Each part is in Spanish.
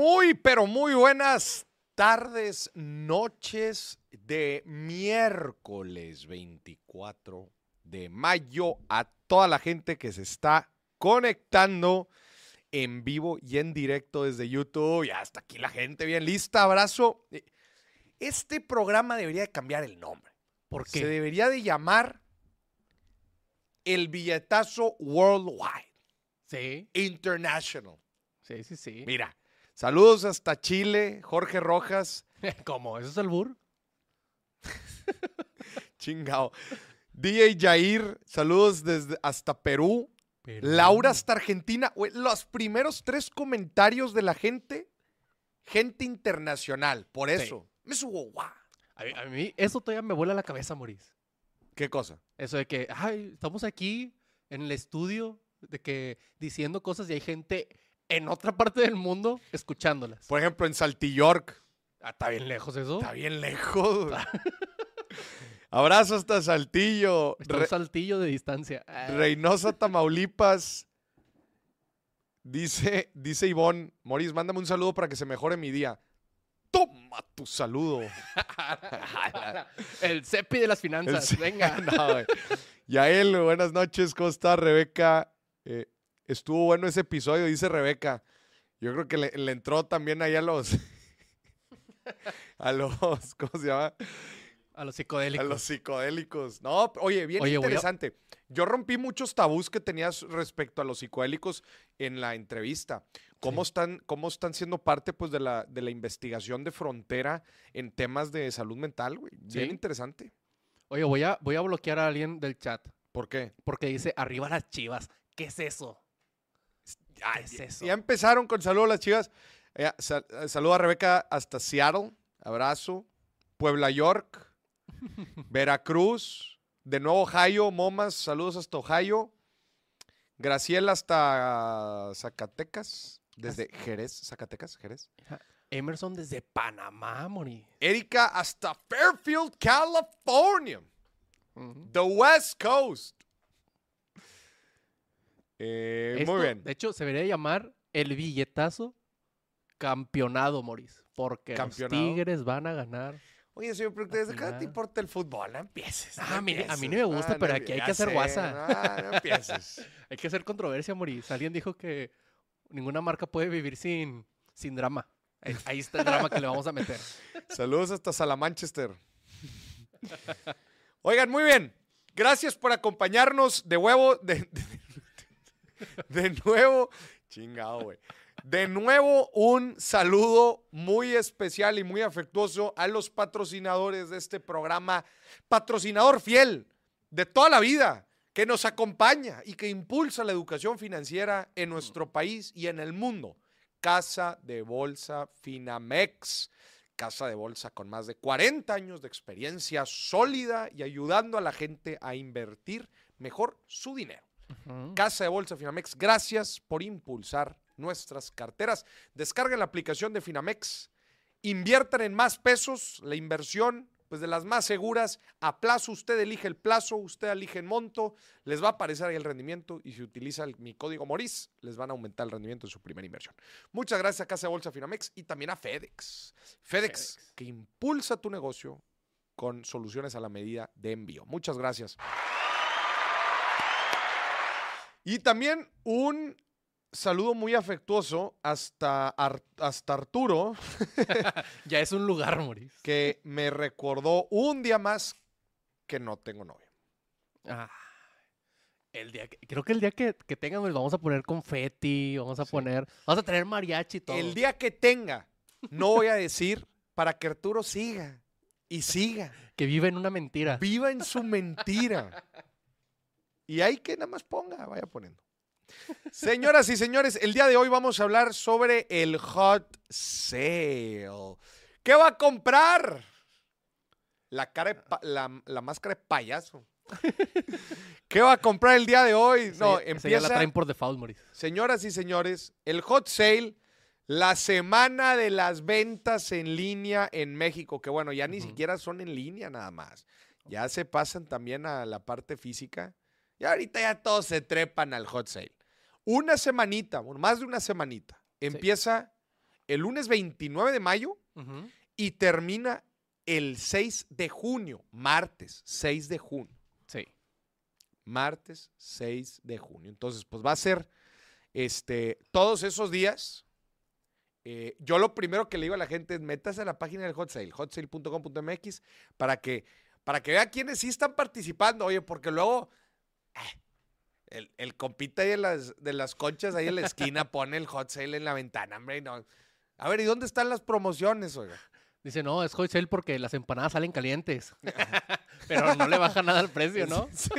Muy, pero muy buenas tardes, noches de miércoles 24 de mayo a toda la gente que se está conectando en vivo y en directo desde YouTube. Ya hasta aquí la gente bien lista. Abrazo. Este programa debería de cambiar el nombre. ¿Por Se debería de llamar el billetazo worldwide, Sí, international. sí, sí, sí. Mira, saludos hasta Chile, Jorge Rojas, ¿Cómo? ¿Eso es el bur? chingao. DJ Jair, saludos desde hasta Perú. Laura hasta Argentina. Los primeros tres comentarios de la gente, gente internacional. Por Sí. eso. Me subo, guau. A mí, a mí eso todavía me vuela la cabeza, Maurice. ¿Qué cosa? Eso de que, ay, estamos aquí en el estudio, de que diciendo cosas y hay gente en otra parte del mundo escuchándolas. Por ejemplo, en Saltillork. Ah, ¿Está bien lejos eso? Está bien lejos. Abrazo hasta Saltillo. Está un Re- saltillo de distancia. Ah, Reynosa, Tamaulipas. Dice, dice Ivonne, Moris, mándame un saludo para que se mejore mi día. Toma tu saludo. el cepi de las finanzas. El- Venga. No. Yael, buenas noches, ¿cómo está Rebeca? Eh, estuvo bueno ese episodio, dice Rebeca. Yo creo que le, le entró también ahí a los. a los. ¿Cómo se llama? A los A psicodélicos. los psicodélicos. No, oye, bien Oye, a- interesante. Yo rompí muchos tabús que tenías respecto a los psicodélicos en la entrevista. ¿Cómo, Sí. están, cómo están siendo parte pues, de, la, de la investigación de frontera en temas de salud mental, güey? Bien Sí. interesante. Oye, voy a, voy a bloquear a alguien del chat ¿Por qué? porque dice arriba las chivas. ¿Qué es eso? ¿Qué es eso? Ya empezaron con saludos a las chivas. Eh, sal- eh, saludo a Rebeca hasta Seattle. Abrazo. Puebla, York. Veracruz. De nuevo Ohio. Momas. Saludos hasta Ohio. Graciela hasta Zacatecas. Desde Jerez. Zacatecas, Jerez. Emerson desde Panamá, Moni. Erika hasta Fairfield, California. The West Coast. Eh, Esto, muy bien. De hecho, se debería llamar el billetazo campeonado, Moris. Porque Campeonado. los Tigres van a ganar. Oye, señor productor, ¿desde cuándo te importa el fútbol? No empieces. Ah, no mire, a mí empieces. no me gusta, pero no aquí hay que hacer sé, guasa. Ah, no empieces. Hay que hacer controversia, Moris. Alguien dijo que ninguna marca puede vivir sin, sin drama. Ahí, ahí está el drama que le vamos a meter. Saludos hasta Salamanchester. Oigan, muy bien. Gracias por acompañarnos de huevo. De, de- de nuevo. Chingado, güey. De nuevo, un saludo muy especial y muy afectuoso a los patrocinadores de este programa. Patrocinador fiel de toda la vida, que nos acompaña y que impulsa la educación financiera en nuestro país y en el mundo. Casa de Bolsa Finamex. Casa de Bolsa con más de 40 años de experiencia sólida y ayudando a la gente a invertir mejor su dinero. Casa de Bolsa Finamex, gracias por impulsar nuestras carteras. Descarguen la aplicación de Finamex, inviertan en más pesos, la inversión, pues de las más seguras, a plazo, usted elige el plazo, usted elige el monto, les va a aparecer ahí el rendimiento y si utiliza el- mi código MORIS, les van a aumentar el rendimiento de su primera inversión. Muchas gracias a Casa de Bolsa Finamex y también a FedEx. FedEx, FedEx. que impulsa tu negocio con soluciones a la medida de envío. Muchas gracias. Y también un saludo muy afectuoso hasta, Ar- hasta Arturo, Ya es un lugar, Moris. que me recordó un día más que no tengo novia. Ah, el día que- creo que el día que, que tengan, pues, vamos a poner confeti, vamos a Sí. poner, vamos a tener mariachi y todo. El día que tenga, no voy a decir para que Arturo siga y siga, que vive en una mentira. viva en su mentira. Y hay que nada más ponga, vaya poniendo. Señoras y señores, el día de hoy vamos a hablar sobre el hot sale. ¿Qué va a comprar? La, cara de la, la máscara de payaso. ¿Qué va a comprar el día de hoy? No, ya- esa ya empieza. la traen por default. Señoras y señores, el hot sale, la semana de las ventas en línea en México, que bueno, ya ni siquiera son en línea nada más. Ya se pasan también a la parte física. Y ahorita ya todos se trepan al hot sale. Una semanita, bueno, más de una semanita. Empieza el lunes 29 de mayo y termina el 6 de junio, martes 6 de junio. Sí. Martes 6 de junio. Entonces, pues va a ser este, todos esos días. eh, yo lo primero que le digo a la gente es métase a la página del hot sale, hotsale.com.mx, para que, para que vea quiénes sí están participando. Oye, porque luego el, el compita ahí de las, de las conchas ahí en la esquina pone el hot sale en la ventana, hombre. no. A ver, ¿y dónde están las promociones, oiga? Dice, no, es hot sale porque las empanadas salen calientes. Pero no le baja nada el precio, ¿no? Sí.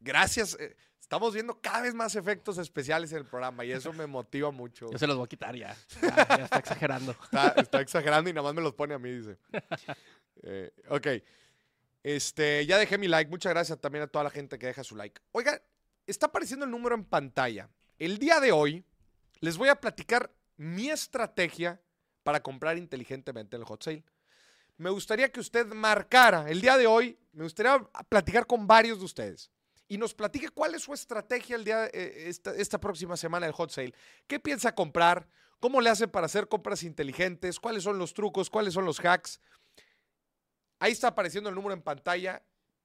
Gracias. eh, Estamos viendo cada vez más efectos especiales en el programa y eso me motiva mucho. Yo se los voy a quitar ya. Ya, ya está exagerando. Está, está exagerando y nada más me los pone a mí, dice. Eh, ok. Este, ya dejé mi like. Muchas gracias también a toda la gente que deja su like. Oiga, está apareciendo el número en pantalla. El día de hoy les voy a platicar mi estrategia para comprar inteligentemente en el hot sale. Me gustaría que usted marcara el día de hoy, me gustaría platicar con varios de ustedes y nos platique cuál es su estrategia el día, eh, esta, esta próxima semana del hot sale. ¿Qué piensa comprar? ¿Cómo le hace para hacer compras inteligentes? ¿Cuáles son los trucos? ¿Cuáles son los hacks? Ahí está apareciendo el número en pantalla.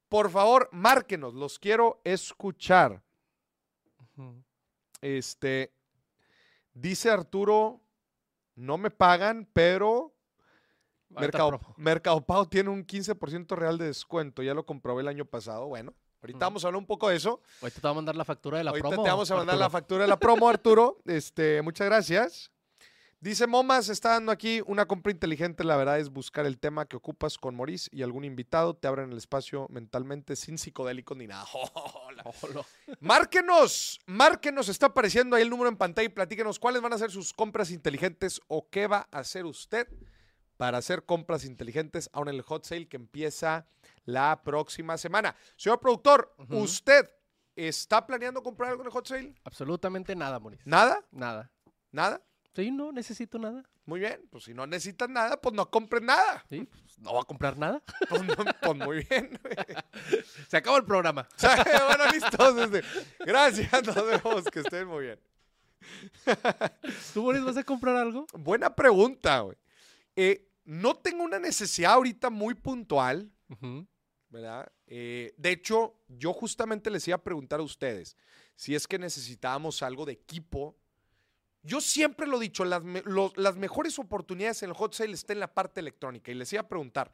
Por favor, márquenos, los quiero escuchar. Este, dice Arturo, no me pagan, pero Ahorita Mercado. Mercado Pago tiene un 15% real de descuento. Ya lo comprobé el año pasado. Bueno, ahorita vamos a hablar un poco de eso. Ahorita te voy a mandar la factura de la ahorita promo. te vamos a mandar la factura de la promo, Arturo. Este, muchas gracias. Dice Momas, está dando aquí una compra inteligente. La verdad es buscar el tema que ocupas con Maurice y algún invitado. Te abren el espacio mentalmente sin psicodélicos ni nada. Hola. Ojolo. Márquenos, márquenos, está apareciendo ahí el número en pantalla y platíquenos cuáles van a ser sus compras inteligentes o qué va a hacer usted para hacer compras inteligentes ahora en el hot sale que empieza la próxima semana. Señor productor. ¿usted está planeando comprar algo en el hot sale? Absolutamente nada, Moris. ¿Nada? Nada. ¿Nada? Sí, no necesito nada. Muy bien, pues si no necesitas nada, pues no compres nada. Sí, pues, no voy a comprar nada. Pues, no- pues muy bien. Se acabó el programa. Bueno, listos. este, Gracias, nos vemos, que estén muy bien. ¿Tú, Moris, vas a comprar algo? Buena pregunta, güey. Eh, no tengo una necesidad ahorita muy puntual. ¿verdad? Eh, de hecho, yo justamente les iba a preguntar a ustedes si es que necesitábamos algo de equipo. Yo siempre lo he dicho, las, las mejores oportunidades en el hot sale están en la parte electrónica. Y les iba a preguntar,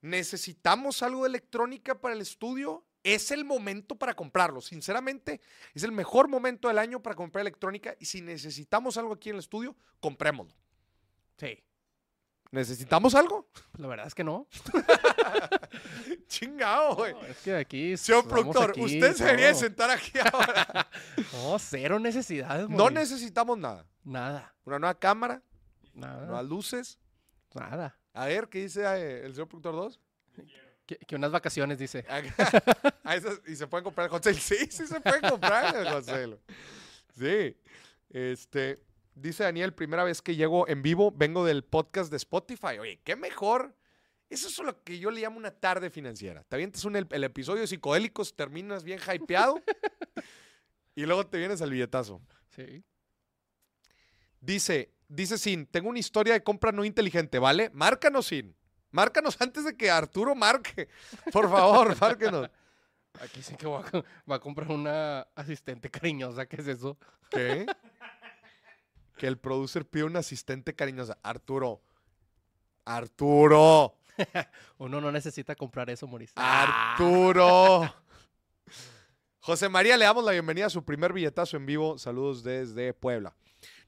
¿necesitamos algo de electrónica para el estudio? Es el momento para comprarlo. Sinceramente, es el mejor momento del año para comprar electrónica. Y si necesitamos algo aquí en el estudio, comprémoslo. Sí. ¿Necesitamos algo? Pues la verdad es que no. Chingado, güey. No, es que aquí. Señor productor, aquí, usted se debería de todo. sentar aquí ahora. No, cero necesidades, No Moris. necesitamos nada. Nada. Una nueva cámara, Nada. nuevas luces. Nada. A ver, ¿qué dice eh, el señor productor 2? Que, que unas vacaciones, dice. y se pueden comprar el sale. Sí, sí se pueden comprar el sale. Sí. Este, dice Daniel, primera vez que llego en vivo, vengo del podcast de Spotify. Oye, qué mejor. Eso es lo que yo le llamo una tarde financiera. Te avientas un, el, el episodio de psicodélicos, terminas bien hypeado y luego te vienes al billetazo. Sí. Dice, dice Sin, tengo una historia de compra no inteligente, ¿vale? Márcanos, Sin. Márcanos antes de que Arturo marque. Por favor, márquenos. Aquí sí que va a, co- va a comprar una asistente cariñosa. ¿Qué es eso? ¿Qué? Que el producer pide un asistente cariñosa. Arturo. Arturo. Uno no necesita comprar eso, Moris. Arturo. José María, le damos la bienvenida a su primer billetazo en vivo. Saludos desde Puebla.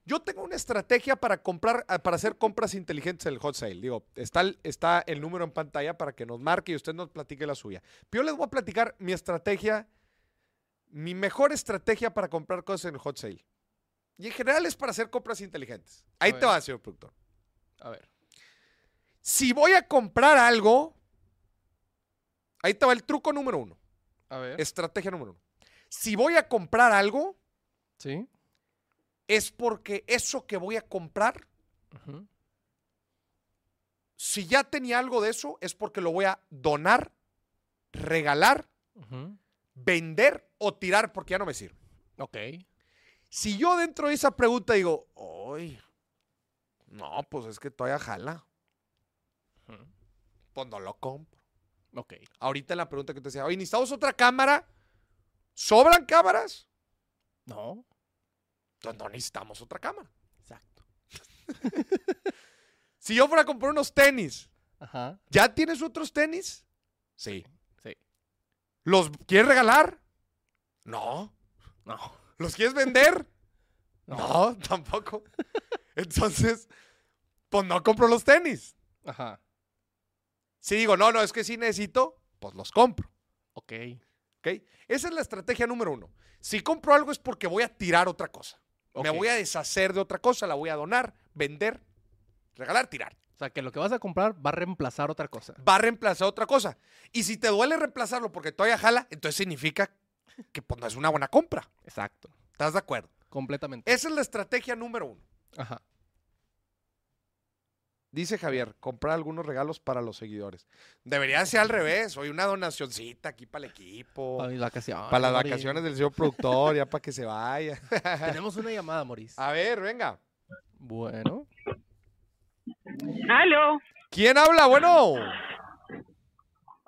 Yo tengo una estrategia para comprar, ah, para hacer compras inteligentes en el hot sale. Digo, está el, está el número en pantalla para que nos marque y usted nos platique la suya. Pero yo les voy a platicar mi estrategia, mi mejor estrategia para comprar cosas en el hot sale. Y en general es para hacer compras inteligentes. Ahí te va, señor productor. A ver. Si voy a comprar algo, ahí te va el truco número uno. A ver. Estrategia número uno. Si voy a comprar algo, Sí. es porque eso que voy a comprar, si ya tenía algo de eso, es porque lo voy a donar, regalar, vender o tirar porque ya no me sirve. Ok. Si yo dentro de esa pregunta digo, ¡ay! No, pues es que todavía jala. Pues no lo compro. Ok. Ahorita la pregunta que te decía, oye, ¿necesitamos otra cámara? ¿Sobran cámaras? No. Entonces no necesitamos otra cámara. Exacto. Si yo fuera a comprar unos tenis, Ajá. ¿ya tienes otros tenis? Sí. Sí. ¿Los quieres regalar? No. No. ¿Los quieres vender? No. No, tampoco. Entonces, pues no compro los tenis. Ajá. Si digo, no, no, es que sí necesito, pues los compro. Ok. ¿Ok? Esa es la estrategia número uno. Si compro algo es porque voy a tirar otra cosa. Me Ok. voy a deshacer de otra cosa, la voy a donar, vender, regalar, tirar. O sea, que lo que vas a comprar va a reemplazar otra cosa. Va a reemplazar otra cosa. Y si te duele reemplazarlo porque todavía jala, entonces significa que pues, no es una buena compra. Exacto. ¿Estás de acuerdo? Completamente. Esa es la estrategia número uno. Ajá. Dice Javier, comprar algunos regalos para los seguidores. Debería ser al revés. Hoy una donacioncita aquí para el equipo. Para mis vacaciones. Para las vacaciones del señor productor, ya para que se vaya. Tenemos una llamada, Maurice. A ver, venga. Bueno. Aló. ¿Quién habla? Bueno.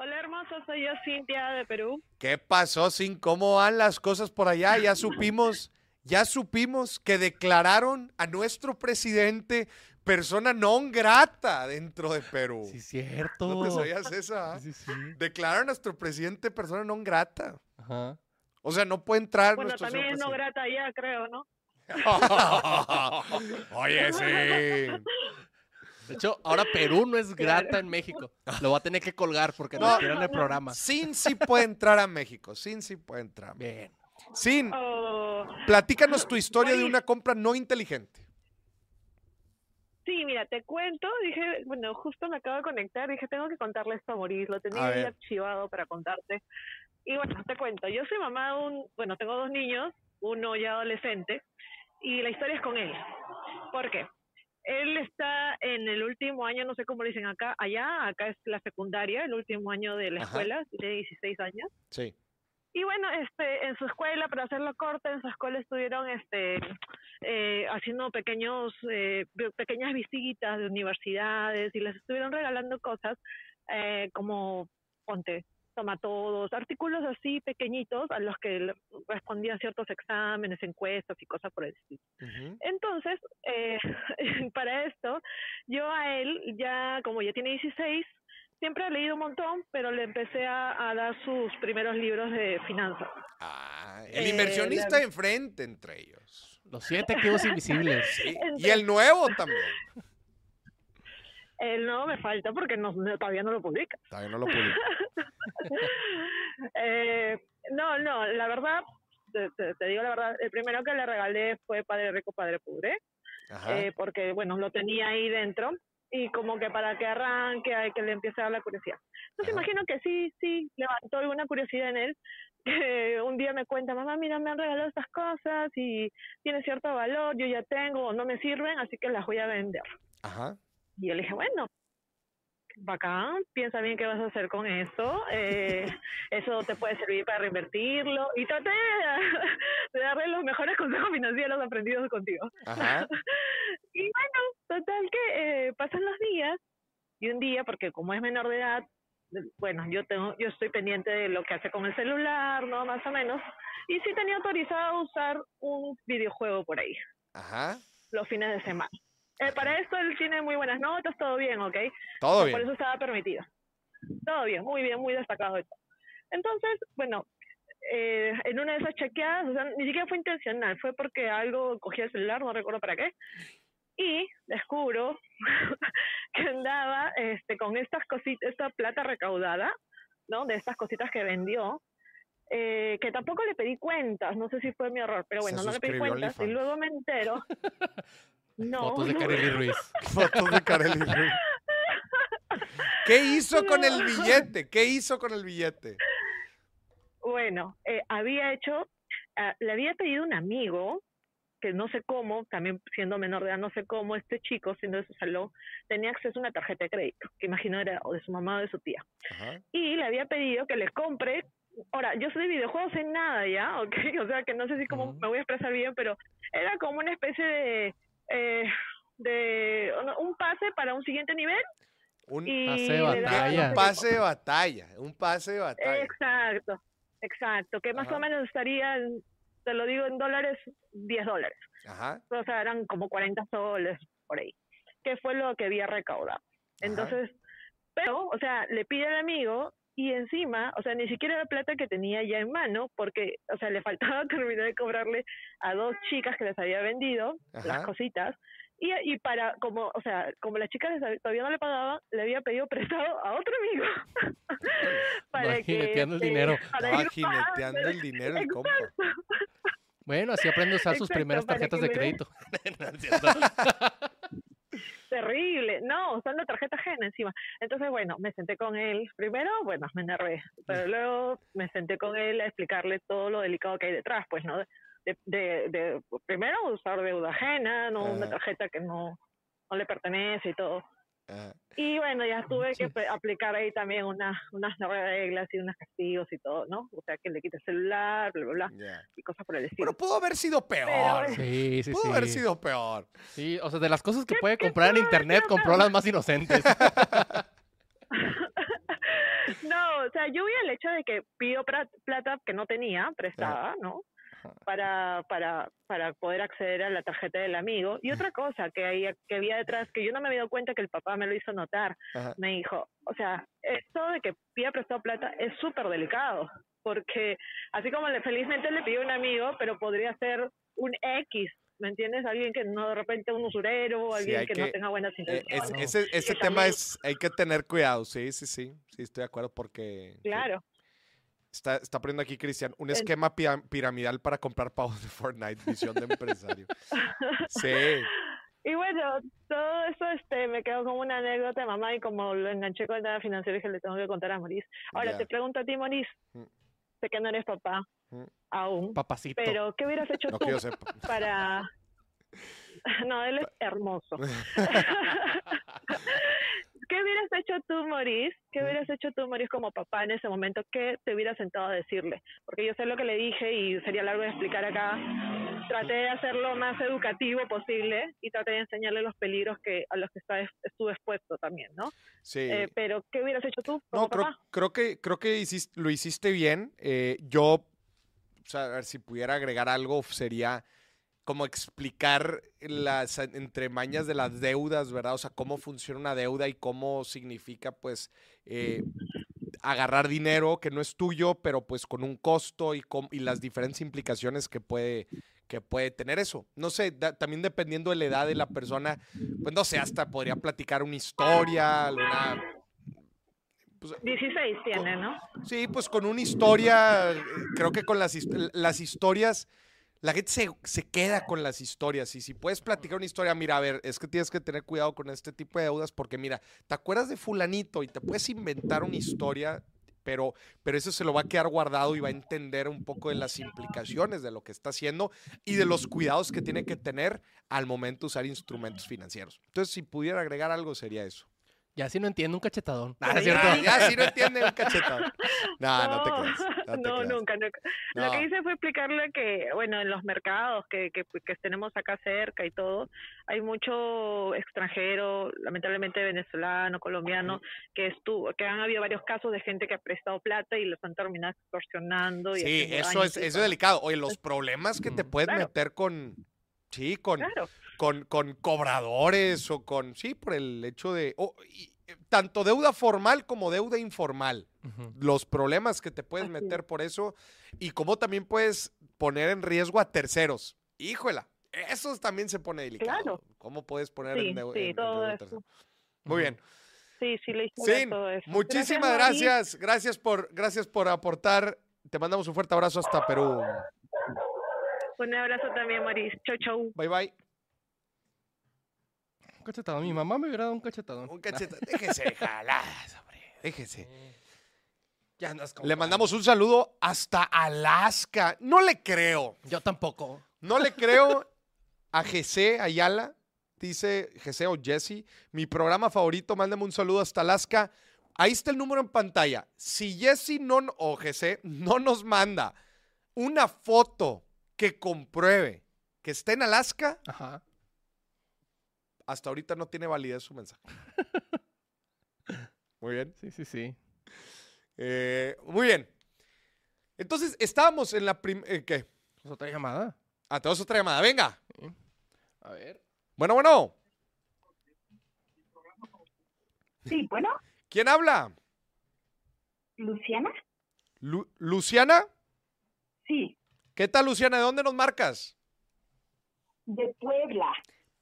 Hola hermoso, soy yo Cintia de Perú. ¿Qué pasó, Sin? ¿Cómo van las cosas por allá? Ya supimos, ya supimos que declararon a nuestro presidente persona non grata dentro de Perú. Sí, cierto. ¿No te sabías esa? Sí, sí, sí. Declararon a nuestro presidente persona non grata. Ajá. O sea, no puede entrar Bueno, nuestro también es no grata ya, creo, ¿no? Oye, sí. De hecho, ahora Perú no es grata en México. Lo va a tener que colgar porque No. nos tiran el programa. Sin sí puede entrar a México. Sin sí puede entrar. Bien. Sin, Oh, platícanos tu historia de una compra no inteligente. sí, mira, te cuento, dije, bueno, justo me acabo de conectar, dije, tengo que contarle esto a Maurice, lo tenía ahí archivado para contarte. Y bueno, te cuento, yo soy mamá de un, bueno, tengo dos niños, uno ya adolescente, y la historia es con él. ¿Por qué? Él está en el último año, no sé cómo le dicen acá, allá, acá es la secundaria, el último año de la Ajá. escuela, tiene 16 años. Sí. Y bueno, este, en su escuela, para hacerlo corta, en su escuela estuvieron este, eh, haciendo pequeños, eh, pe- pequeñas visitas de universidades y les estuvieron regalando cosas eh, como, ponte, tomatodos, artículos así pequeñitos a los que le- respondían ciertos exámenes, encuestas y cosas por el estilo. Entonces, eh, para esto, yo a él, ya como ya tiene 16, siempre he leído un montón, pero le empecé a, a dar sus primeros libros de finanzas. Ah, el Eh, inversionista la- enfrente entre ellos. Los siete activos invisibles. Sí, Y el nuevo también. El no me falta porque no, no- todavía no lo publica. Todavía no lo publico. Eh, no, no, la verdad, te, te- te digo la verdad, el primero que le regalé fue Padre Rico, Padre Pobre, eh, porque, bueno, lo tenía ahí dentro y como que para que arranque, hay que le empiece a dar la curiosidad. Entonces Ajá. imagino que sí, sí, levantó alguna curiosidad en él, que un día me cuenta, mamá, mira, me han regalado estas cosas y tiene cierto valor, yo ya tengo, no me sirven, así que las voy a vender. Ajá. Y yo le dije, bueno, bacán, piensa bien qué vas a hacer con eso, eh, eso te puede servir para reinvertirlo. Y traté de, de darle los mejores consejos financieros aprendidos contigo. Ajá. Y bueno, total que eh, pasan los días y un día, porque como es menor de edad, bueno, yo tengo, yo estoy pendiente de lo que hace con el celular, ¿no? Más o menos. Y sí tenía autorizado usar un videojuego por ahí, Ajá. los fines de semana. Eh, para esto él tiene muy buenas notas, todo bien, ¿ok? Todo Por bien. eso estaba permitido. Todo bien, muy bien, muy destacado. Entonces, bueno, eh, en una de esas chequeadas, o sea, ni siquiera fue intencional, fue porque algo cogí el celular, no recuerdo para qué, y descubro que andaba este, con estas cositas, esta plata recaudada, ¿no? De estas cositas que vendió, eh, que tampoco le pedí cuentas, no sé si fue mi error, pero Se bueno, no le pedí cuentas, y luego me entero. No, Fotos de no, Kareli Ruiz. Fotos de Kareli Ruiz. ¿Qué hizo con el billete? ¿Qué hizo con el billete? Bueno, eh, había hecho, ah, le había pedido un amigo, que no sé cómo, también siendo menor de edad, no sé cómo, este chico, siendo de su salón, tenía acceso a una tarjeta de crédito, que imagino era o de su mamá o de su tía. Ajá. Y le había pedido que le compre ahora, yo soy de videojuegos en nada, ¿ya? ¿Ok? O sea, que no sé si cómo me voy a expresar bien, pero era como una especie de... eh, de un pase para un siguiente nivel Un, y Pase de batalla. un pase de batalla. Un pase de batalla. Exacto, exacto, que más Ajá. o menos estaría, te lo digo en dólares, 10 dólares. Ajá. O sea, eran como 40 soles por ahí, que fue lo que había recaudado. Entonces, pero, o sea, le pide al amigo y encima, o sea, ni siquiera la plata que tenía ya en mano, porque, o sea, le faltaba terminar de cobrarle a dos chicas que les había vendido Ajá. las cositas. Y, y para, como, o sea, como las chicas les todavía no le pagaban, le había pedido prestado a otro amigo. Va que, jineteando el este, dinero. para pagando. el dinero el compa. Bueno, así aprende a usar sus primeras para tarjetas que de crédito. Terrible, no, usando tarjeta ajena encima. Entonces, bueno, me senté con él. Primero, bueno, me enervé, pero luego me senté con él a explicarle todo lo delicado que hay detrás, pues, ¿no? De, de, de primero, usar deuda ajena, no una tarjeta que no, no le pertenece y todo. Y bueno, ya tuve que aplicar ahí también una, unas reglas y unos castigos y todo, ¿no? O sea, que le quite el celular, bla, bla, bla, y cosas por el estilo. Pero pudo haber sido peor. Pero- Sí, sí, pudo haber sido peor. Sí, o sea, de las cosas que ¿Qué- puede comprar en internet, compró las más inocentes. no, o sea, yo vi el hecho de que pidió plata que no tenía prestada, ¿no? Para, para, para poder acceder a la tarjeta del amigo. Y otra cosa que, hay, que había detrás, que yo no me había dado cuenta que el papá me lo hizo notar, Ajá. me dijo, o sea, esto de que pida prestado plata es súper delicado, porque así como le, felizmente le pidió un amigo, pero podría ser un X, ¿me entiendes? Alguien que no de repente un usurero, Sí, alguien que, que- no tenga buenas Eh, intenciones. es- ese ese tema es, hay que tener cuidado, sí, sí, sí, sí, estoy de acuerdo porque Claro. Está, está poniendo aquí Cristian, un esquema piramidal para comprar pavos de Fortnite, visión de empresario. Sí, Y bueno, todo eso este, me quedó como una anécdota de mamá y como lo enganché con nada financiero dije le tengo que contar a Maurice. Ahora te pregunto a ti, Maurice, Mm. sé que no eres papá Mm. aún, Papacito. pero ¿qué hubieras hecho no tú para... No, él es hermoso. ¿Qué hubieras hecho tú, Maurice? ¿Qué Mm. hubieras hecho tú, Maurice, como papá en ese momento? ¿Qué te hubieras sentado a decirle? Porque yo sé lo que le dije y sería largo de explicar acá. Traté de hacer lo más educativo posible y traté de enseñarle los peligros que a los que está, estuve expuesto también, ¿no? Sí. Eh, pero, ¿qué hubieras hecho tú como No, creo, papá? creo que, creo que hiciste- lo hiciste bien. Eh, yo, o sea, a ver, si pudiera agregar algo, sería como explicar las entremañas de las deudas, ¿verdad? O sea, cómo funciona una deuda y cómo significa, pues, eh, agarrar dinero que no es tuyo, pero pues con un costo y, com- y las diferentes implicaciones que puede, que puede tener eso. No sé, da- también dependiendo de la edad de la persona, pues no sé, hasta podría platicar una historia, alguna... pues, 16 tiene, ¿no? Sí, pues con una historia, eh, creo que con las, las historias, la gente se, se queda con las historias. Y si puedes platicar una historia, mira, a ver, es que tienes que tener cuidado con este tipo de deudas porque, mira, te acuerdas de fulanito y te puedes inventar una historia, pero, pero eso se lo va a quedar guardado y va a entender un poco de las implicaciones de lo que está haciendo y de los cuidados que tiene que tener al momento de usar instrumentos financieros. Entonces, si pudiera agregar algo, sería eso. Ya si no entiendo un cachetadón. Ah, Pero ¿es cierto? Ah, ya, si no entiende un cachetón. No, no, te creas. No, nunca, nunca. Lo que hice fue explicarle que, bueno, en los mercados que, que, que tenemos acá cerca y todo, hay mucho extranjero, lamentablemente venezolano, colombiano, que estuvo, que han habido varios casos de gente que ha prestado plata y los han terminado extorsionando. Y Sí, eso es, y eso es delicado. Oye, los problemas que te puedes Claro. meter con, sí, con, Claro, con, con cobradores o con, sí, por el hecho de, y, eh, tanto deuda formal como deuda informal. Los problemas que te puedes Así es. meter por eso y cómo también puedes poner en riesgo a terceros. Híjola, eso también se pone delicado. Claro. ¿Cómo puedes poner Sí, en, sí, en- en todo riesgo a eso. terceros? Muy bien. sí, sí, le hice todo eso. muchísimas gracias. Gracias por, gracias por aportar. Te mandamos un fuerte abrazo hasta Perú. Un abrazo también, Maurice. Chau, chau. Bye bye. Un cachetadón. Mi mamá me hubiera dado un cachetadón. Un. Déjese jaladas, hombre. Déjese. Ya andas con Le mandamos un saludo hasta Alaska. No le creo. Yo tampoco. No le creo a GC Ayala. Dice GC o Jesse. Mi programa favorito. Mándame un saludo hasta Alaska. Ahí está el número en pantalla. Si Jesse no, o GC no nos manda una foto que compruebe que está en Alaska, Ajá. hasta ahorita no tiene validez su mensaje. Muy bien. Sí, sí, sí. Eh, muy bien. Entonces, estábamos en la primera... ¿Qué? ¿Es otra llamada? Ah, tenemos otra llamada. Venga. A ver. Bueno, bueno. Sí, bueno, ¿Quién habla? Luciana. Lu- ¿Luciana? Sí, ¿Qué tal, Luciana? ¿De dónde nos marcas? de Puebla.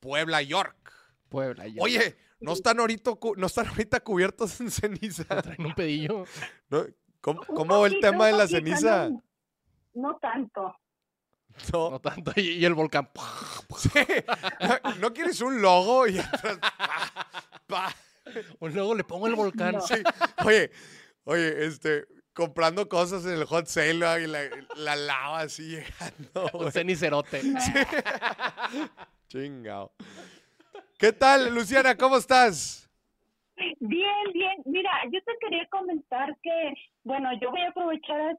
Puebla, York. Puebla. ya. Oye, no están ahorita, no están ahorita cubiertos en ceniza. Traen un pedillo. ¿no? ¿Cómo, Un cómo va el tema de un la poquito, ceniza? No, no tanto. No. No tanto. Y, y el volcán. Sí. ¿No quieres un logo? Y atrás, pa, pa. O luego le pongo el volcán. No. Sí. Oye, oye, este, comprando cosas en el hot sale ¿no? y la, la lava así llegando. Un cenicerote. Chingao. ¿Qué tal, Luciana? ¿Cómo estás? Bien, bien. Mira, yo te quería comentar que, bueno, yo voy a aprovechar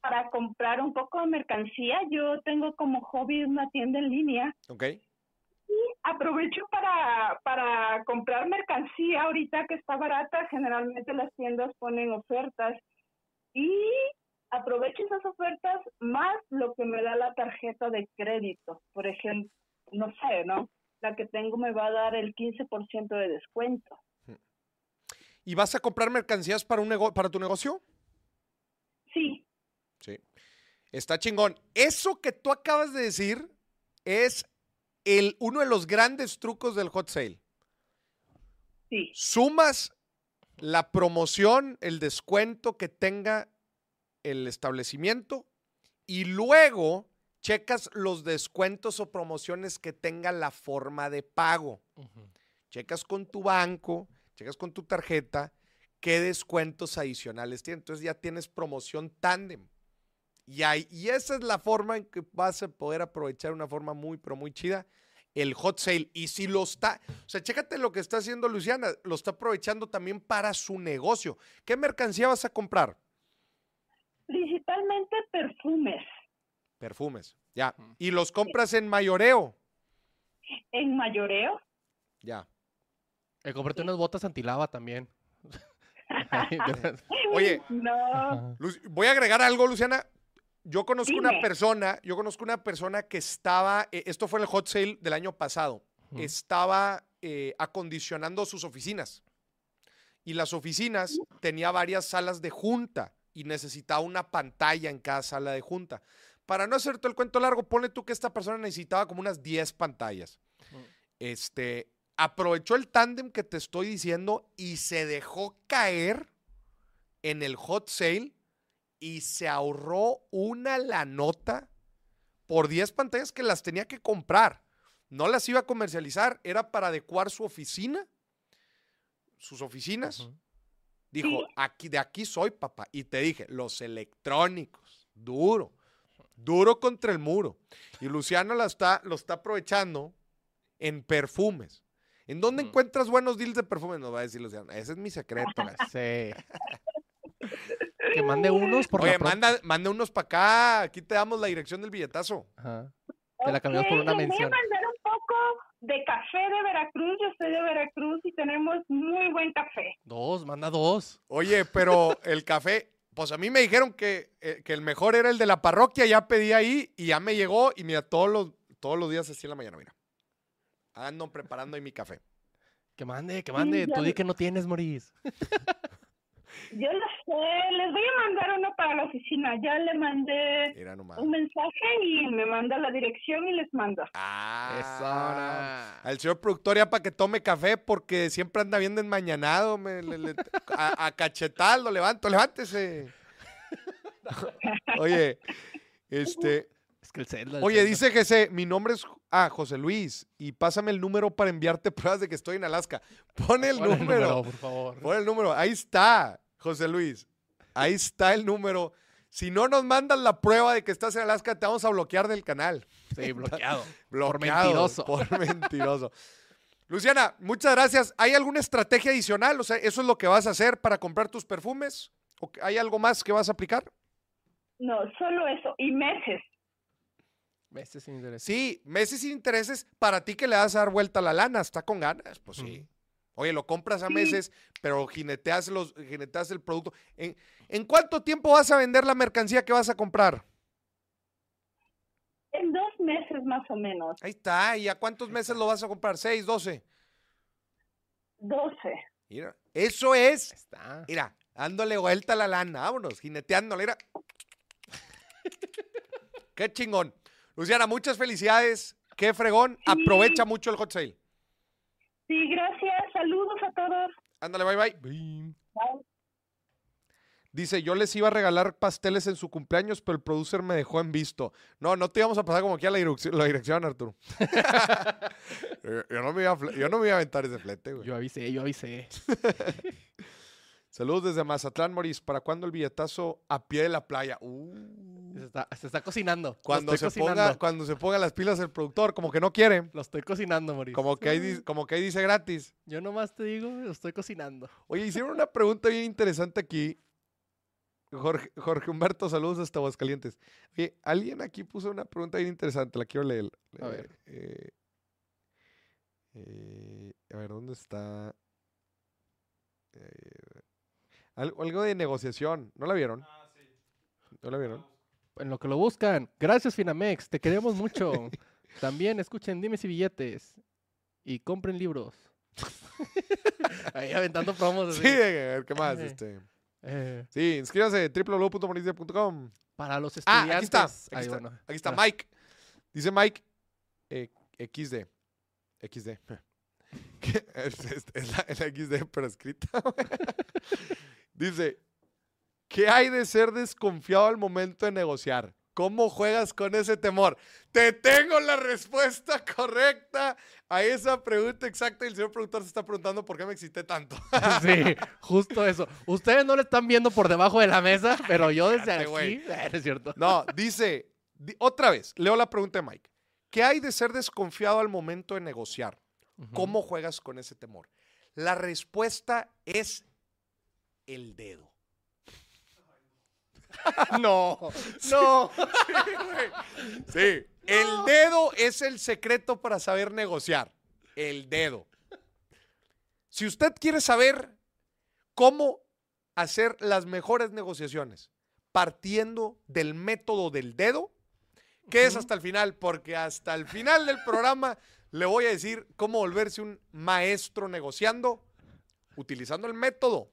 para comprar un poco de mercancía. Yo tengo como hobby una tienda en línea. Ok. Aprovecho para, para comprar mercancía ahorita que está barata. Generalmente las tiendas ponen ofertas y aprovecho esas ofertas más lo que me da la tarjeta de crédito. Por ejemplo, no sé, ¿no? La que tengo me va a dar el 15% de descuento. ¿Y vas a comprar mercancías para, un nego- para tu negocio? Sí, Sí. Está chingón. Eso que tú acabas de decir es el, uno de los grandes trucos del hot sale. sí, Sumas la promoción, el descuento que tenga el establecimiento y luego checas los descuentos o promociones que tenga la forma de pago. Checas con tu banco, checas con tu tarjeta qué descuentos adicionales tiene. Entonces ya tienes promoción tándem. Y, ahí- y esa es la forma en que vas a poder aprovechar una forma muy, pero muy chida el hot sale. Y si lo está, o sea, chécate lo que está haciendo Luciana, lo está aprovechando también para su negocio. ¿Qué mercancía vas a comprar? principalmente perfumes Perfumes, ya. Y los compras en mayoreo, en mayoreo. ya. Eh, cómprate unas botas antilava también. Oye, No, voy a agregar algo, Luciana. Yo conozco una persona, yo conozco una persona que estaba, eh, esto fue en el hot sale del año pasado, estaba eh, acondicionando sus oficinas. Y las oficinas tenía varias salas de junta y necesitaba una pantalla en cada sala de junta. Para no hacer todo el cuento largo, ponle tú que esta persona necesitaba como unas 10 pantallas. Este, aprovechó el tándem que te estoy diciendo y se dejó caer en el hot sale y se ahorró una la nota por 10 pantallas que las tenía que comprar. No las iba a comercializar, era para adecuar su oficina, sus oficinas. Dijo, Sí. aquí, de aquí soy, papá. Y te dije, los electrónicos, duro, duro contra el muro. Y Luciano la está, lo está aprovechando en perfumes. ¿En dónde encuentras buenos deals de perfumes? Nos va a decir Luciano. Ese es mi secreto. Sí. Que mande unos por Oye, la manda, manda unos para acá. Aquí te damos la dirección del billetazo. Ajá. Te la cambiamos por una mención. Voy a mandar un poco de café de Veracruz. Yo soy de Veracruz y tenemos muy buen café. Dos, manda dos. Oye, pero el café, pues a mí me dijeron que, eh, que el mejor era el de la parroquia. Ya pedí ahí y ya me llegó. Y mira, todos los, todos los días así en la mañana, mira. Ando preparando ahí mi café. Que mande, que mande. Tú di que no tienes, Moris. Yo lo sé. Les voy a mandar uno para la oficina. Ya le mandé un mensaje y me manda la dirección y les mando. Ah, Eso. al señor productor ya para que tome café porque siempre anda bien desmañanado. Me, le- le- a, a cachetar lo levanto, levántese. Oye, este, Es que el Zelda. el oye, Zelda. dice que se, mi nombre es ah, José Luis y pásame el número para enviarte pruebas de que estoy en Alaska. Pon el Pon el número, por favor. pon el número. Ahí está, José Luis. Ahí está el número. Si no nos mandas la prueba de que estás en Alaska, te vamos a bloquear del canal. Sí, bloqueado. Bloqueado mentiroso. Por mentiroso. Luciana, muchas gracias. ¿Hay alguna estrategia adicional? O sea, ¿eso es lo que vas a hacer para comprar tus perfumes? ¿O que- hay algo más que vas a aplicar? No, solo eso. Y meses. Meses sin interés. Sí, meses sin intereses para ti que le vas a dar vuelta a la lana. ¿Está con ganas? Pues sí. Oye, lo compras a Sí. meses, pero jineteas, los, jineteas el producto. ¿En, ¿En cuánto tiempo vas a vender la mercancía que vas a comprar? En dos meses más o menos. Ahí está. ¿Y a cuántos meses lo vas a comprar? ¿Seis, doce? Doce. Mira, eso es Está. Mira, dándole vuelta a la lana, vámonos, jineteándole, mira. Qué chingón. Luciana, muchas felicidades. Qué fregón. Sí. Aprovecha mucho el hot sale. Sí, gracias. Saludos a todos. Ándale, bye bye. Dice, yo les iba a regalar pasteles en su cumpleaños, pero el producer me dejó en visto. No, no te íbamos a pasar como aquí a la dirección, la dirección Arturo. yo, yo no me iba a, yo no me iba a aventar ese flete, güey. Yo avisé, yo avisé. Saludos desde Mazatlán, Moris. ¿Para cuándo el billetazo a pie de la playa? Uh. Se está, se está cocinando. Cuando se, estoy ponga, cocinando. cuando se ponga las pilas el productor, como que no quiere. Lo estoy cocinando, Moris. Como que, ahí, como que ahí dice gratis. Yo nomás te digo, lo estoy cocinando. Oye, hicieron una pregunta bien interesante aquí. Jorge, Jorge Humberto, saludos hasta Aguascalientes. Oye, alguien aquí puso una pregunta bien interesante, la quiero leer. A ver. eh, eh, a ver, ¿dónde está? Eh, algo de negociación, ¿no la vieron? ¿No la vieron? En lo que lo buscan. Gracias, Finamex. Te queremos mucho. También escuchen Dimes y Billetes. Y compren libros. Ahí aventando promos. Sí, así. a ver, ¿qué más? Eh. Este, Eh, sí, inscríbanse www.morisdia.com. para los Ah, estudiantes. aquí está. Aquí Ay, está, bueno. aquí está Ah, Mike. Dice Mike eh, XD. XD. Es- es la, es la XD, pero escrita. Dice, ¿qué hay de ser desconfiado al momento de negociar? ¿Cómo juegas con ese temor? Te tengo la respuesta correcta a esa pregunta exacta y el señor productor se está preguntando por qué me excité tanto. Sí, justo eso. Ustedes no le están viendo por debajo de la mesa, pero yo desde Cállate, aquí. es cierto. No, dice, di- otra vez, leo la pregunta de Mike. ¿Qué hay de ser desconfiado al momento de negociar? ¿Cómo juegas con ese temor? La respuesta es el dedo. No, no. Sí, el dedo es el secreto para saber negociar. El dedo. Si usted quiere saber cómo hacer las mejores negociaciones partiendo del método del dedo, que es hasta el final, porque hasta el final del programa le voy a decir cómo volverse un maestro negociando utilizando el método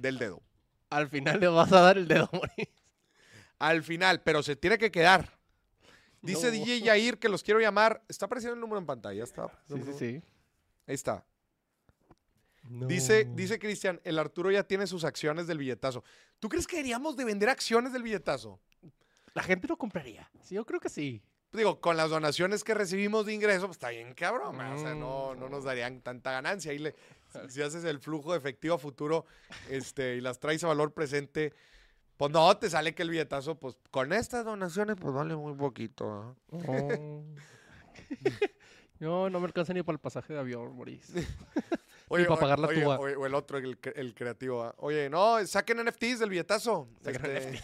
del dedo. Al final le vas a dar el dedo, Moris. Al final, pero se tiene que quedar. Dice No. DJ Yair que los quiero llamar. Está apareciendo el número en pantalla. Está Sí, sí, sí. Ahí está. Dice, dice Cristian, el Arturo ya tiene sus acciones del billetazo. ¿Tú crees que deberíamos de vender acciones del billetazo? La gente lo compraría. Sí, yo creo que sí. Digo, con las donaciones que recibimos de ingreso, pues está bien cabrón. ¿verdad? O sea, no, Mm. no nos darían tanta ganancia. Ahí le, si, haces el flujo de efectivo a futuro este, y las traes a valor presente, pues no, te sale que el billetazo, pues con estas donaciones, pues vale muy poquito. ¿ah? no, no me alcanza ni para el pasaje de avión, Moris. Oye, para pagar la oye, tuba. oye, o el otro, el, el creativo. ¿ah? Oye, no, saquen NFTs del billetazo. Saquen Este,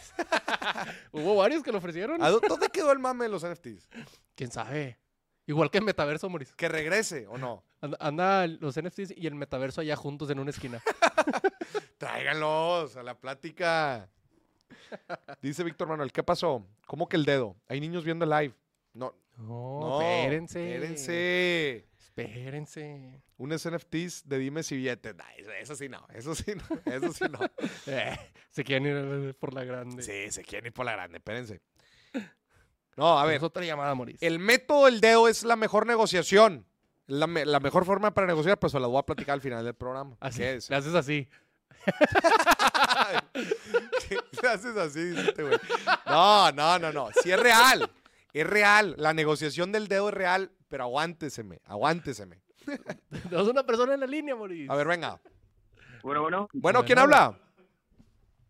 Hubo varios que lo ofrecieron. ¿a dó- ¿Dónde quedó el mame de los NFTs? ¿Quién sabe? Igual que el metaverso, Moris. ¿Que regrese o no? Anda, anda los NFTs y el metaverso allá juntos en una esquina. Tráiganlos a la plática. Dice Víctor Manuel, ¿qué pasó? ¿Cómo que el dedo? Hay niños viendo live. No, No, no. espérense. Espérense. Espérense. Unos NFTs de dimes y billetes. Nah, eso, eso sí no, eso sí no, eso sí no. Eh, se quieren ir por la grande. Sí, se quieren ir por la grande, espérense. No, a ver, Es otra llamada, Moris. el método del dedo es la mejor negociación. La, me- la mejor forma para negociar, pues se las voy a platicar al final del programa. Así, ¿Qué es? le haces así. Le haces así, dice este güey. No, no, no, no. Sí es real. Es real. La negociación del dedo es real, pero aguánteseme, aguánteseme. Tenemos una persona en la línea, Moris. A ver, venga. Bueno, bueno, Bueno, ¿quién Bueno. habla?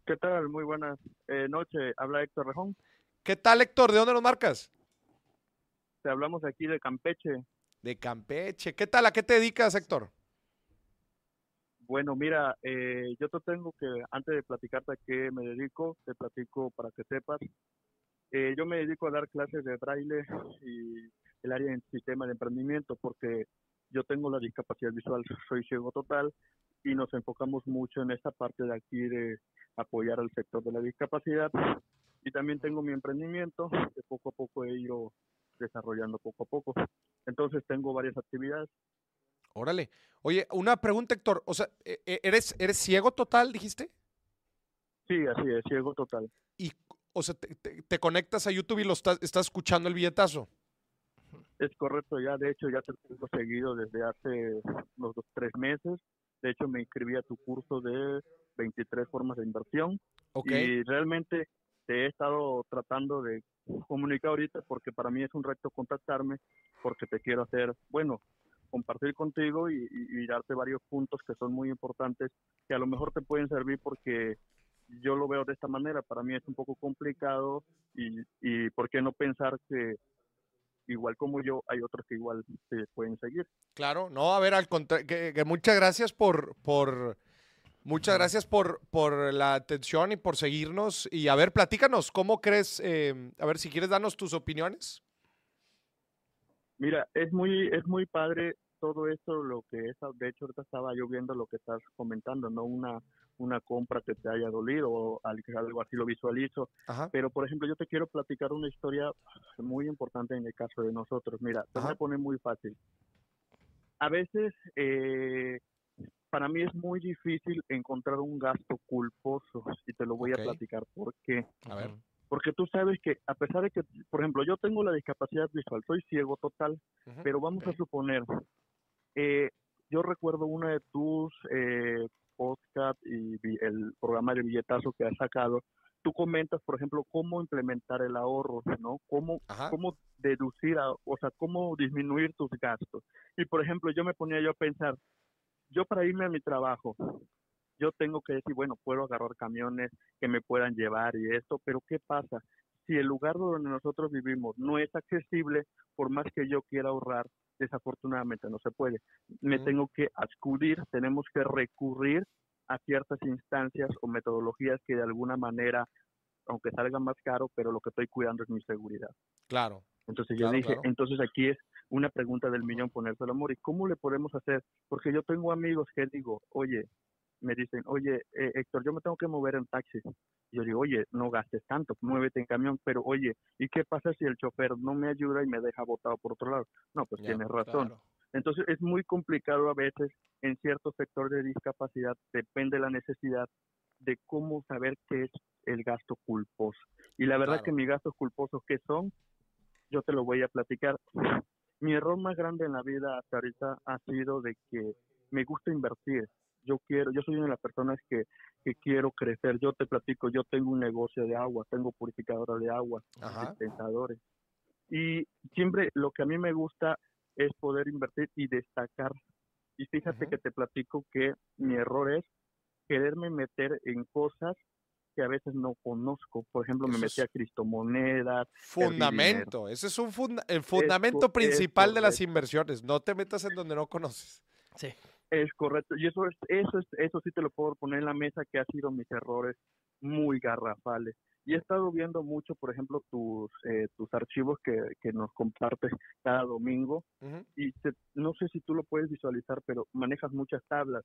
¿qué tal? Muy buenas eh, noches. Habla Héctor Rejón. ¿Qué tal, Héctor? ¿De dónde nos marcas? Te hablamos aquí de Campeche. de Campeche. ¿Qué tal? ¿A qué te dedicas, Héctor? Bueno, mira, eh, yo te tengo que, antes de platicarte a qué me dedico, te platico para que sepas. Eh, yo me dedico a dar clases de braille y el área en sistema de emprendimiento porque yo tengo la discapacidad visual, soy ciego total y nos enfocamos mucho en esta parte de aquí de apoyar al sector de la discapacidad. Y también tengo mi emprendimiento que poco a poco he ido desarrollando poco a poco. Entonces tengo varias actividades. Órale. Oye, una pregunta, Héctor. O sea, e- e- ¿eres, eres ciego total, dijiste? Sí, así es, ciego total. Y, o sea, te, te- te conectas a YouTube y lo estás, estás escuchando el billetazo. Es correcto, ya de hecho ya te tengo seguido desde hace unos dos, tres meses. De hecho me inscribí a tu curso de 23 formas de inversión Ok. y realmente te he estado tratando de comunicar ahorita porque para mí es un reto contactarme porque te quiero hacer, bueno, compartir contigo y, darte varios puntos que son muy importantes que a lo mejor te pueden servir porque yo lo veo de esta manera. Para mí es un poco complicado y, y por qué no pensar que igual como yo hay otros que igual se pueden seguir. Claro, no, a ver, al contrario, que, que muchas gracias por, por, muchas gracias por, por la atención y por seguirnos. Y a ver, platícanos, ¿cómo crees? eh, a ver, si quieres darnos tus opiniones. Mira, es muy, es muy padre todo esto, lo que es, de hecho ahorita estaba yo viendo lo que estás comentando, no una, una compra que te haya dolido o al- algo así lo visualizo, Ajá. pero por ejemplo yo te quiero platicar una historia muy importante en el caso de nosotros. Mira, te voy a poner muy fácil. A veces eh, para mí es muy difícil encontrar un gasto culposo y te lo voy a platicar por qué. A ver. Ujú. Porque tú sabes que a pesar de que, por ejemplo, yo tengo la discapacidad visual, soy ciego total, pero vamos a suponer, eh, yo recuerdo una de tus eh, podcast y el programa de billetazo que has sacado, tú comentas, por ejemplo, cómo implementar el ahorro, ¿no? Cómo, Ajá. cómo deducir, a- o sea, cómo disminuir tus gastos. Y, por ejemplo, yo me ponía yo a pensar, yo para irme a mi trabajo, yo tengo que decir, bueno, puedo agarrar camiones que me puedan llevar y esto, pero ¿qué pasa? Si el lugar donde nosotros vivimos no es accesible, por más que yo quiera ahorrar, desafortunadamente no se puede. Me tengo que acudir, tenemos que recurrir a ciertas instancias o metodologías que de alguna manera, aunque salgan más caro, pero lo que estoy cuidando es mi seguridad. Claro. Entonces yo Claro, dije, claro. entonces aquí es una pregunta del millón ponerse el amor. ¿Y cómo le podemos hacer? Porque yo tengo amigos que digo, oye, me dicen, oye, eh, Héctor, yo me tengo que mover en taxi. Yo digo, oye, no gastes tanto, muévete en camión. Pero oye, ¿y qué pasa si el chofer no me ayuda y me deja botado por otro lado? No, pues tienes razón. claro. Entonces es muy complicado a veces en ciertos sectores de discapacidad, depende de la necesidad de cómo saber qué es el gasto culposo. Y la verdad Claro. que mis gastos culposos que son, yo te lo voy a platicar. Mi error más grande en la vida hasta ahorita ha sido de que me gusta invertir. Yo quiero, yo soy una de las personas que, que quiero crecer. Yo te platico, yo tengo un negocio de agua, tengo purificadora de agua, dispensadores. Y siempre lo que a mí me gusta es poder invertir y destacar. Y fíjate que te platico que mi error es quererme meter en cosas que a veces no conozco. Por ejemplo, me metí es- a criptomonedas. Fundamento. Ese es un funda- el fundamento es principal de las inversiones. No te metas en donde no conoces. Sí. Es correcto. Y eso es, eso es, eso sí te lo puedo poner en la mesa que ha sido mis errores muy garrafales. Y he estado viendo mucho, por ejemplo, tus, eh, tus archivos que, que nos compartes cada domingo. Y te- no sé si tú lo puedes visualizar, pero manejas muchas tablas.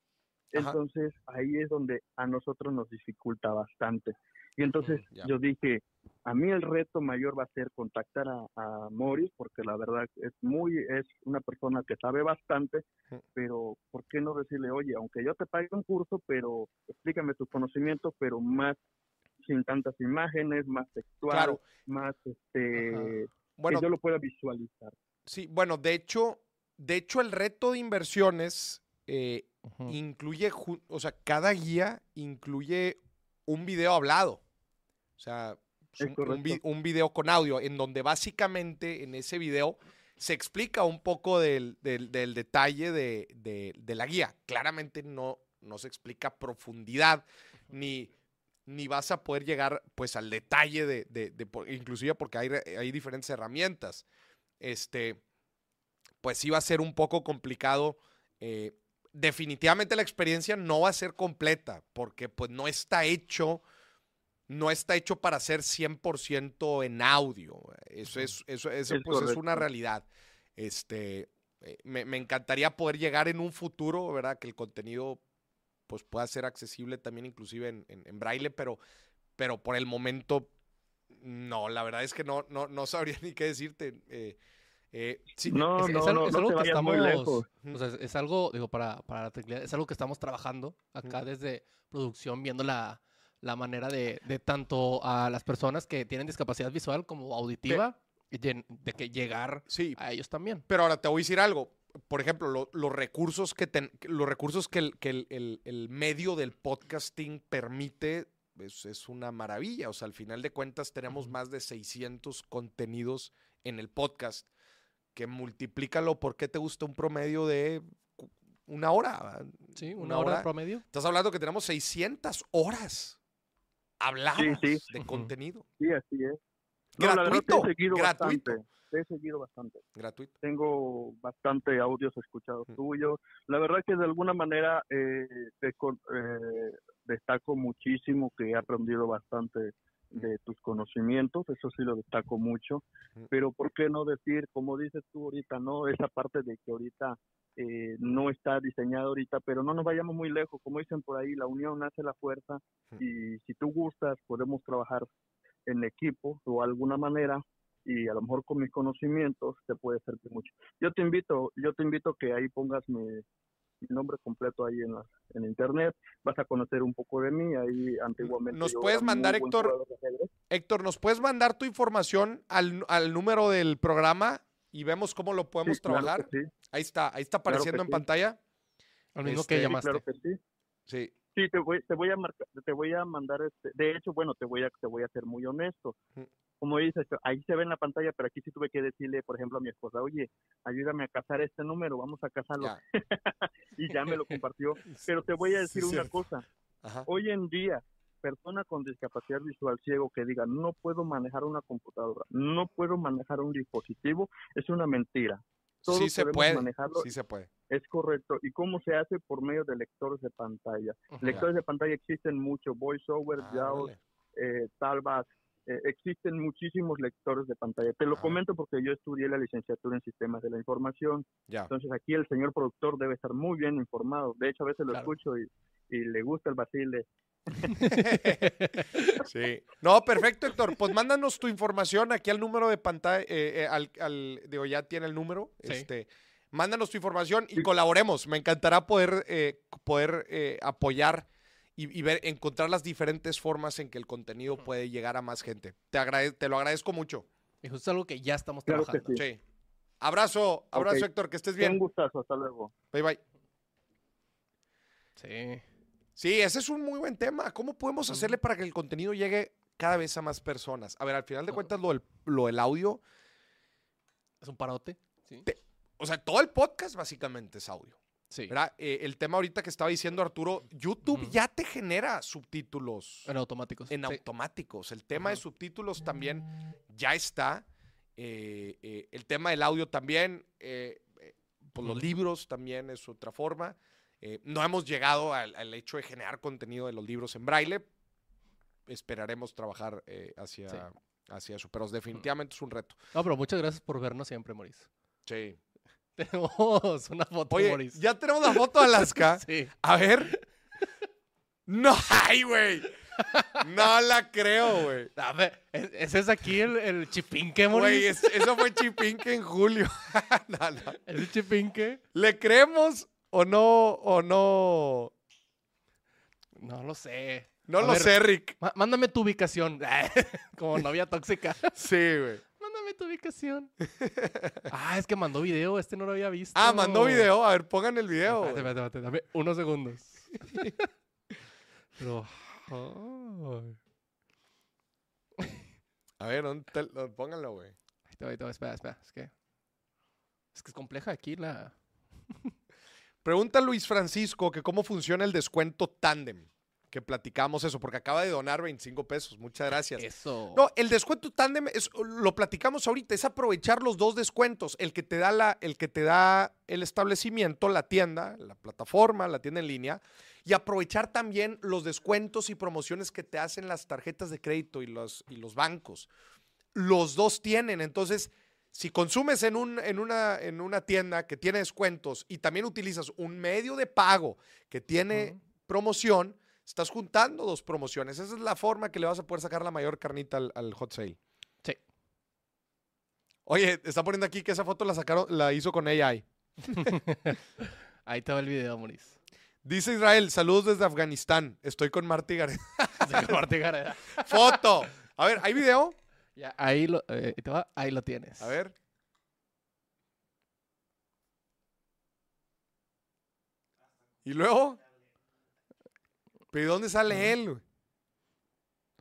Ajá. Entonces ahí es donde a nosotros nos dificulta bastante. Y entonces Mm, yo dije, a mí el reto mayor va a ser contactar a, a Morris, porque la verdad es muy, es una persona que sabe bastante, Mm. pero ¿por qué no decirle, oye, aunque yo te pague un curso, pero explícame tus conocimientos, pero más sin tantas imágenes, más textual, Claro. más este, Bueno, que yo lo pueda visualizar. sí, bueno, de hecho, de hecho, el reto de inversiones eh, incluye, o sea, cada guía incluye un video hablado. O sea, es Es un, un vi- correcto. un video con audio, en donde básicamente en ese video se explica un poco del, del- del detalle de, de- de la guía. Claramente no, no se explica profundidad, ni, ni vas a poder llegar pues al detalle de, de- de inclusive porque hay, re- hay diferentes herramientas. Este, pues sí va a ser un poco complicado. eh, definitivamente la experiencia no va a ser completa porque pues no está hecho, no está hecho para ser 100% en audio. Eso es, eso, eso, Es pues, es una realidad. Este, eh, me, me encantaría poder llegar en un futuro, ¿verdad? Que el contenido pues pueda ser accesible también inclusive en, en- en braille, pero, pero por el momento no, la verdad es que no, no, no sabría ni qué decirte. eh, eh, sí, No, es, no, es al- no, es no algo que estamos, lejos. o sea, es, es algo, digo, para, para la tranquilidad, es algo que estamos trabajando acá desde producción, viendo la, la manera de, de tanto a las personas que tienen discapacidad visual como auditiva, y llen- de que llegar sí, a ellos también. Pero ahora te voy a decir algo. Por ejemplo, lo- los recursos que ten- los recursos que, el, que el- el- el medio del podcasting permite es, es una maravilla. O sea, al final de cuentas tenemos más de 600 contenidos en el podcast que multiplícalo por qué te gusta un promedio de una hora. Sí, una, hora, promedio. Estás hablando que tenemos 600 horas habladas sí. de contenido Sí, así es. No, la verdad, te Gratuito, he seguido gratuito. bastante. Te he seguido bastante. gratuito. Tengo bastante audios escuchados Mm. tuyos. La verdad que de alguna manera eh, con- eh, destaco muchísimo que he aprendido bastante de tus conocimientos, eso sí lo destaco mucho, Mm. pero ¿por qué no decir, como dices tú ahorita, no esa parte de que ahorita eh, no está diseñado ahorita, pero no nos vayamos muy lejos, como dicen por ahí, la unión hace la fuerza Mm. y si tú gustas podemos trabajar en equipo o alguna manera y a lo mejor con mis conocimientos te puede servir mucho. Yo te invito, yo te invito que ahí pongas mi, mi nombre completo ahí en la, en internet, vas a conocer un poco de mí, ahí antiguamente ¿Nos puedes mandar, Héctor? Héctor, ¿nos puedes mandar tu información al, al número del programa y vemos cómo lo podemos Sí, claro que trabajar? sí, Ahí está, ahí está Claro apareciendo en sí. pantalla. Al mismo Este, que sí, llamaste. claro que sí. Sí. Sí, te voy, te voy a marcar, te voy a mandar este, de hecho, bueno, te voy a, te voy a ser muy honesto. Mm. Como dices, ahí se ve en la pantalla, pero aquí sí tuve que decirle, por ejemplo, a mi esposa, oye, ayúdame a casar este número, vamos a casarlo. Ya. y ya me lo compartió. Pero te voy a decir Sí, una cierto. cosa, Ajá. hoy en día, persona con discapacidad visual ciego que diga, no puedo manejar una computadora, no puedo manejar un dispositivo, es una mentira. Todos Sí se podemos puede. manejarlo, Sí se puede. es correcto. ¿Y cómo se hace? Por medio de lectores de pantalla. Lectores de pantalla existen mucho, VoiceOver, Ah, JAWS, eh, Talbot, eh, existen muchísimos lectores de pantalla. Te lo Ah. comento porque yo estudié la licenciatura en sistemas de la información, Ya. entonces aquí el señor productor debe estar muy bien informado. De hecho, a veces lo Claro. escucho y, y le gusta el vacile. Sí. No, perfecto, Héctor. Pues mándanos tu información aquí al número de pantalla, eh, eh, al, al- digo, ya tiene el número. Sí. Este, mándanos tu información y Sí. colaboremos. Me encantará poder, eh, poder eh, apoyar y, y ver, encontrar las diferentes formas en que el contenido puede llegar a más gente. Te, agrade- te lo agradezco mucho. Eso es algo que ya estamos Claro trabajando. Sí. Sí. Abrazo, abrazo. Héctor, que estés Un bien. gustazo, hasta luego. Bye, bye. Sí. Sí, ese es un muy buen tema. ¿Cómo podemos hacerle para que el contenido llegue cada vez a más personas? A ver, al final de cuentas, lo del, lo del audio, Es un parote. Sí. Te- o sea, todo el podcast básicamente es audio. Sí. Eh, el tema ahorita que estaba diciendo Arturo, YouTube ya te genera subtítulos En automáticos. en sí. automáticos. El tema de subtítulos también ya está. Eh, eh, el tema del audio también. eh, pues los Ujú. libros también es otra forma. Eh, no hemos llegado al, al hecho de generar contenido de los libros en braille. Esperaremos trabajar eh, hacia, Sí. hacia eso. Pero definitivamente es un reto. No, pero muchas gracias por vernos siempre, Maurice. Sí. Tenemos una foto, Oye, Maurice. ya tenemos la foto de Alaska. Sí. A ver. No, ay, güey. No la creo, güey. A ver, ¿es- ¿ese es aquí el, el chipinque, Güey, es- eso fue chipinque en julio. No, no. ¿Es el chipinque? ¿Le creemos o no? O no? No lo sé. No A lo ver, sé, Rick. má- Mándame tu ubicación. Como novia tóxica. Sí, güey. Mándame tu ubicación. Ah, es que mandó video. Este no lo había visto. Ah, mandó video. A ver, pongan el video. Espérate, espérate, espérate, dame unos segundos. Pero. A ver, ¿dónde te- lo- pónganlo, güey. Ahí te va, ahí te va, espera, espera. Es que. Es que es compleja aquí la. Pregunta Luis Francisco que cómo funciona el descuento tándem. que platicamos eso, porque acaba de donar 25 pesos. Muchas gracias. Eso. No, el descuento tándem es, lo platicamos ahorita, es aprovechar los dos descuentos, el que te da la, el que te da el establecimiento, la tienda, la plataforma, la tienda en línea, y aprovechar también los descuentos y promociones que te hacen las tarjetas de crédito y los, y los bancos. Los dos tienen, entonces, si consumes en, un, en, una, en una tienda que tiene descuentos y también utilizas un medio de pago que tiene promoción, estás juntando dos promociones. Esa es la forma que le vas a poder sacar la mayor carnita al, al hot sale. Sí. Oye, está poniendo aquí que esa foto la sacaron, la hizo con AI. Ahí te va el video, Maurice. Dice Israel, saludos desde Afganistán. Estoy con Marty Gareda. Se comparte cara. Foto. A ver, ¿hay video? Ya, ahí lo, eh, ahí te va, ahí lo tienes. A ver. ¿Y luego? ¿Pero ¿y dónde sale él?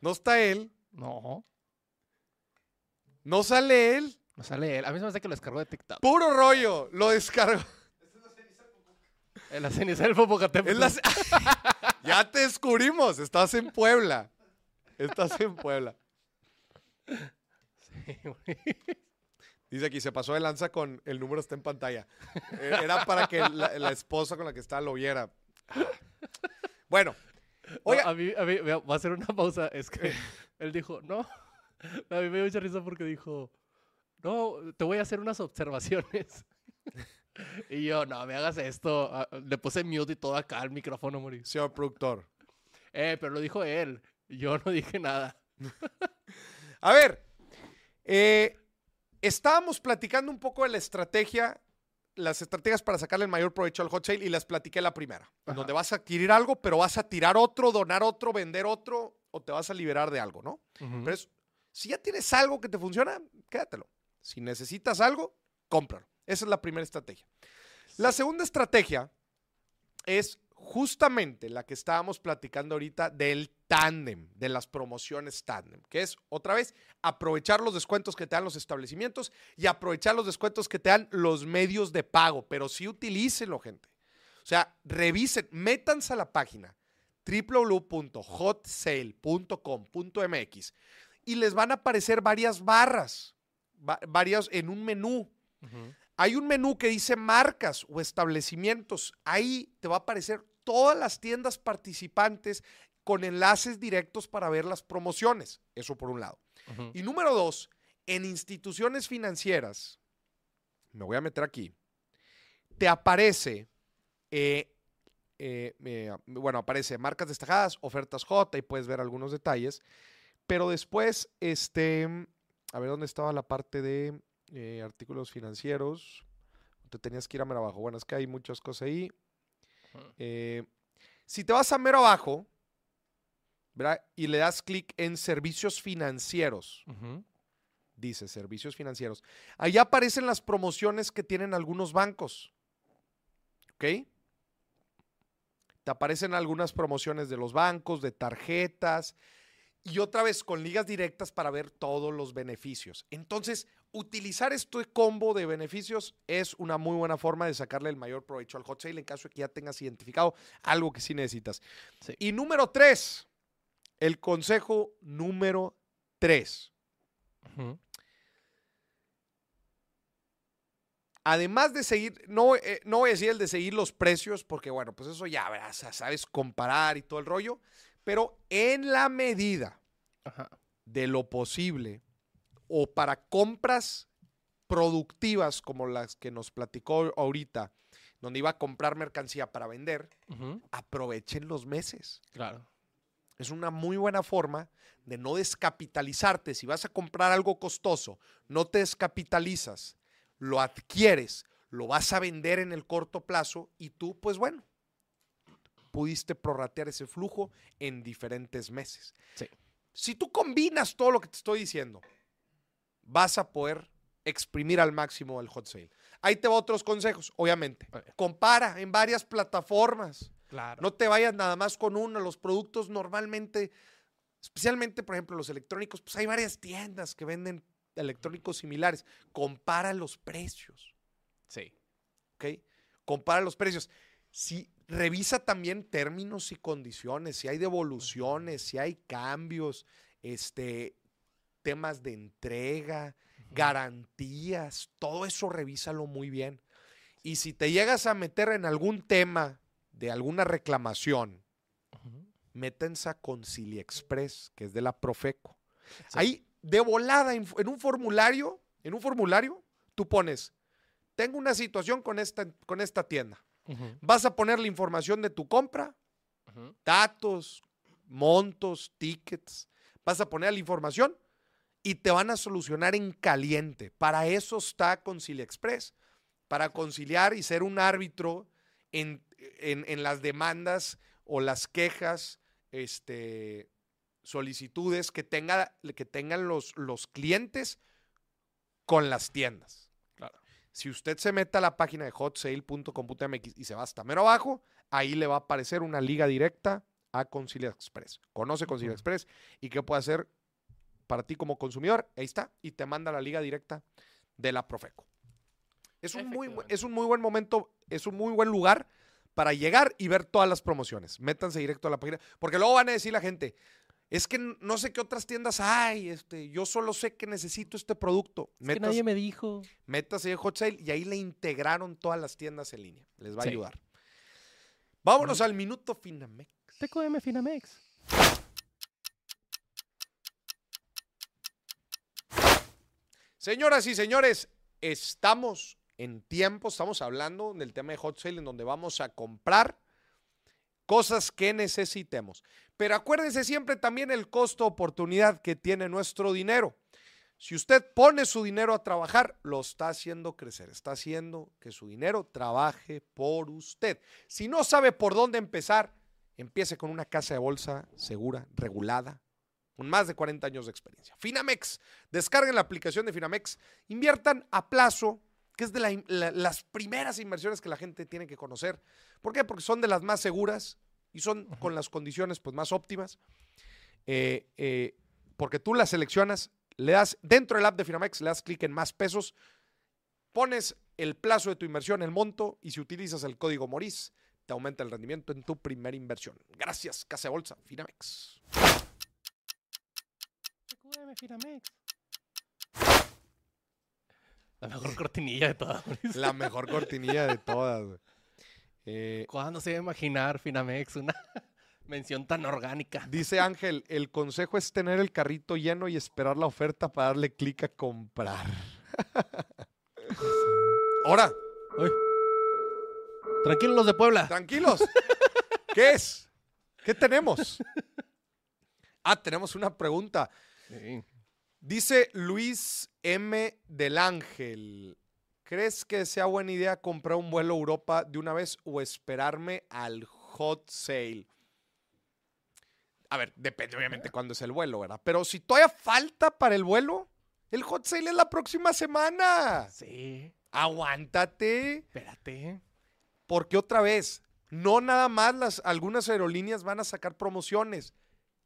No está él. No, No sale él. no sale él. A mí se me hace que lo descargó de TikTok. Puro rollo. Lo descargo. En la ceniza del Popocatépetl. Es la- ya te descubrimos. Estás en Puebla. Estás en Puebla. Sí, güey. Dice aquí, se pasó de lanza con el número está en pantalla. Eh, Era para que la, la esposa con la que estaba lo viera. Bueno, No, Oiga. a mí, a mí, vea, voy a hacer una pausa. Es que él dijo, no. A mí me dio mucha risa porque dijo, no, te voy a hacer unas observaciones. Y yo, no, me hagas esto. Ah, Le puse mute y todo acá al micrófono, Mauricio. señor productor. Eh, pero lo dijo él. Yo no dije nada. A ver, eh, estábamos platicando un poco de la estrategia, las estrategias para sacarle el mayor provecho al hot sale y las platiqué la primera, Ajá. donde vas a adquirir algo, pero vas a tirar otro, donar otro, vender otro o te vas a liberar de algo, ¿no? Ujú. Pero es- si ya tienes algo que te funciona, quédatelo. Si necesitas algo, cómpralo. Esa es la primera estrategia. La segunda estrategia es justamente la que estábamos platicando ahorita del tándem, de las promociones tándem, que es otra vez aprovechar los descuentos que te dan los establecimientos y aprovechar los descuentos que te dan los medios de pago, pero sí utilícenlo, gente. O sea, revisen, métanse a la página www.hotsale.com.mx y les van a aparecer varias barras, va- varias en un menú. Hay un menú que dice marcas o establecimientos. Ahí te va a aparecer todas las tiendas participantes con enlaces directos para ver las promociones. Eso por un lado. Y número dos, en instituciones financieras, me voy a meter aquí, te aparece, eh, eh, eh, bueno, aparece marcas destacadas, ofertas J, y puedes ver algunos detalles, pero después, este, a ver dónde estaba la parte de artículos financieros, te tenías que ir a abajo, bueno, es que hay muchas cosas ahí. Eh, si te vas a mero abajo, ¿verdad? Y le das clic en servicios financieros, dice servicios financieros. Ahí aparecen las promociones que tienen algunos bancos. ¿Ok? Te aparecen algunas promociones de los bancos, de tarjetas y otra vez con ligas directas para ver todos los beneficios. Entonces, utilizar este combo de beneficios es una muy buena forma de sacarle el mayor provecho al hot sale en caso de que ya tengas identificado algo que sí necesitas. Sí. Y número tres, el consejo número tres. Además de seguir, no, eh, no voy a decir el de seguir los precios, porque bueno, pues eso ya, sabes comparar y todo el rollo, pero en la medida Ajá. de lo posible o para compras productivas como las que nos platicó ahorita, donde iba a comprar mercancía para vender, aprovechen los meses. Claro. Es una muy buena forma de no descapitalizarte. Si vas a comprar algo costoso, no te descapitalizas, lo adquieres, lo vas a vender en el corto plazo y tú, pues bueno, pudiste prorratear ese flujo en diferentes meses. Sí. Si tú combinas todo lo que te estoy diciendo, vas a poder exprimir al máximo el hot sale. Ahí te va otros consejos, obviamente. Compara en varias plataformas. Claro. No te vayas nada más con uno. Los productos normalmente, especialmente por ejemplo los electrónicos, pues hay varias tiendas que venden electrónicos similares. Compara los precios, Sí. ¿ok? Compara los precios. Si revisa también términos y condiciones, si hay devoluciones, si hay cambios, este, temas de entrega, garantías, todo eso revísalo muy bien. Y si te llegas a meter en algún tema de alguna reclamación, Ujú. métense a Concilia Express, que es de la Profeco. Sí. Ahí, de volada, en, en un formulario, en un formulario, tú pones, tengo una situación con esta, con esta tienda. Vas a poner la información de tu compra, datos, montos, tickets. Vas a poner la información y te van a solucionar en caliente. Para eso está Concilia Express, para conciliar y ser un árbitro en, en- en las demandas o las quejas, este, solicitudes que, tenga, que tengan los, los clientes con las tiendas. Si usted se mete a la página de hotsale.com.mx y se va hasta mero abajo, ahí le va a aparecer una liga directa a Concilia Express. Conoce Concilia. Express y qué puede hacer para ti como consumidor. Ahí está. Y te manda la liga directa de la Profeco. Es un, muy, es un muy buen momento, es un muy buen lugar para llegar y ver todas las promociones. Métanse directo a la página. Porque luego van a decir la gente, es que no sé qué otras tiendas hay, este, yo solo sé que necesito este producto. Es que nadie me dijo. métase en Hot Sale y ahí le integraron todas las tiendas en línea. Les va a ayudar. Vámonos al minuto Finamex. TQM Finamex. Señoras y señores, estamos en tiempo, estamos hablando del tema de Hot Sale en donde vamos a comprar cosas que necesitemos. Pero acuérdense siempre también el costo oportunidad que tiene nuestro dinero. Si usted pone su dinero a trabajar, lo está haciendo crecer, está haciendo que su dinero trabaje por usted. Si no sabe por dónde empezar, empiece con una casa de bolsa segura, regulada, con más de 40 años de experiencia. Finamex, descarguen la aplicación de Finamex, inviertan a plazo, que es de la in- la- las primeras inversiones que la gente tiene que conocer. ¿Por qué? Porque son de las más seguras y son con las condiciones pues, más óptimas. Eh, eh, porque tú las seleccionas, le das dentro del app de Finamex, le das clic en más pesos, pones el plazo de tu inversión, el monto, y si utilizas el código MORIS, te aumenta el rendimiento en tu primera inversión. Gracias, Casa Bolsa, Finamex. La mejor cortinilla de todas. La mejor cortinilla de todas. güey. Eh, ¿Cuándo se iba a imaginar Finamex una mención tan orgánica? dice Ángel, el consejo es tener el carrito lleno y esperar la oferta para darle clic a comprar. Ahora, Uy. Tranquilos los de Puebla. tranquilos. ¿Qué es? ¿Qué tenemos? Ah, tenemos una pregunta. Sí. Dice Luis M. del Ángel. ¿Crees que sea buena idea comprar un vuelo a Europa de una vez o esperarme al hot sale? A ver, depende obviamente cuándo es el vuelo, ¿verdad? Pero si todavía falta para el vuelo, el hot sale es la próxima semana. Sí. Aguántate. Espérate. Porque otra vez, no nada más las, algunas aerolíneas van a sacar promociones,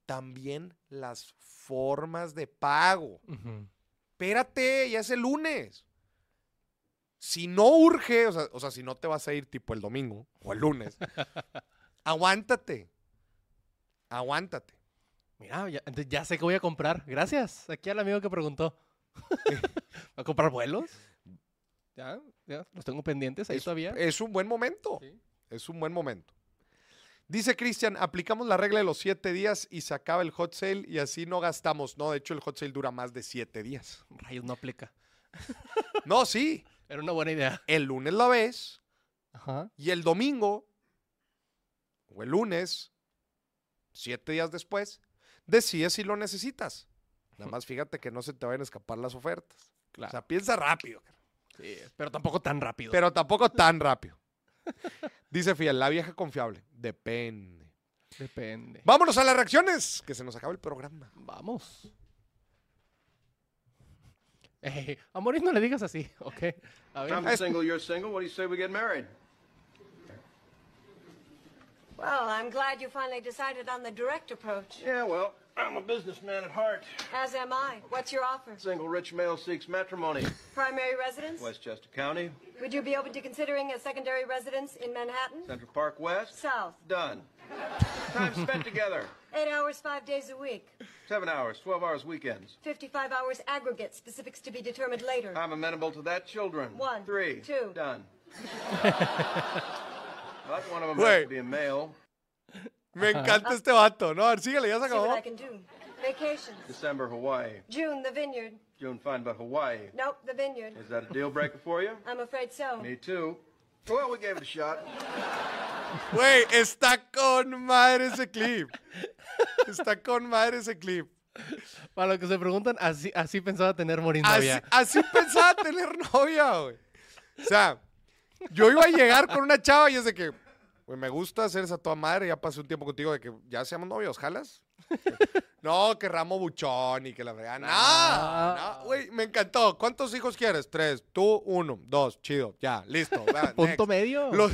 también las formas de pago. Ujú. Espérate, ya es el lunes. Si no urge, o sea, o sea, si no te vas a ir tipo el domingo o el lunes, aguántate. Aguántate. Mira, ya, ya sé que voy a comprar. Gracias. Aquí al amigo que preguntó. ¿Va a comprar vuelos? Ya, ya, los tengo pendientes ahí Es, todavía. es un buen momento. Sí. Es un buen momento. Dice Cristian, aplicamos la regla de los siete días y se acaba el hot sale y así no gastamos. No, de hecho el hot sale dura más de siete días. Rayos, no aplica. No, sí. Era una buena idea. El lunes la ves Ajá. y el domingo o el lunes, siete días después, decides si lo necesitas. Nada más fíjate que no se te vayan a escapar las ofertas. Claro. O sea, piensa rápido. Sí, pero tampoco tan rápido. pero tampoco tan rápido. Dice Fiel, la vieja confiable. Depende. Depende. Vámonos a las reacciones, que se nos acaba el programa. Vamos. Eh, a Moris no le digas así, ¿ok? A ver. I'm single, you're single. What do you say we get married? Well, I'm glad you finally decided on the direct approach. Yeah, well, I'm a businessman at heart. As am I. What's your offer? Single rich male seeks matrimony. Primary residence? Westchester County, Would you be open to considering a secondary residence in Manhattan? Central Park West. South. Done. Time spent together. Eight hours, five days a week. Seven hours, 12 hours weekends. 55 hours aggregate. Specifics to be determined later. I'm amenable to that. Children. One, Three. two. Done. But one of them Wait. has to be a male. Me encanta este vato. No, a ver, síguele, ya se acabó. Vacations. December, Hawaii. June, the vineyard. June fine, but Hawaii. Nope, the vineyard. Is that a deal breaker for you? I'm afraid so. Me too. Well, we gave it a shot. Güey, está con madre ese clip. Está con madre ese clip. Para los que se preguntan, así, así pensaba tener morir Así, novia. así pensaba tener novia, güey. O sea, yo iba a llegar con una chava y es de que, güey, me gusta hacer esa toda madre. Ya pasé un tiempo contigo de que ya seamos novios, ¿jalas? No, que ramo buchón y que la verdad. No, Ah. no, güey, me encantó. ¿Cuántos hijos quieres? Tres. Tú, uno. Dos. Chido. Ya, listo. va, Punto next. medio. Los,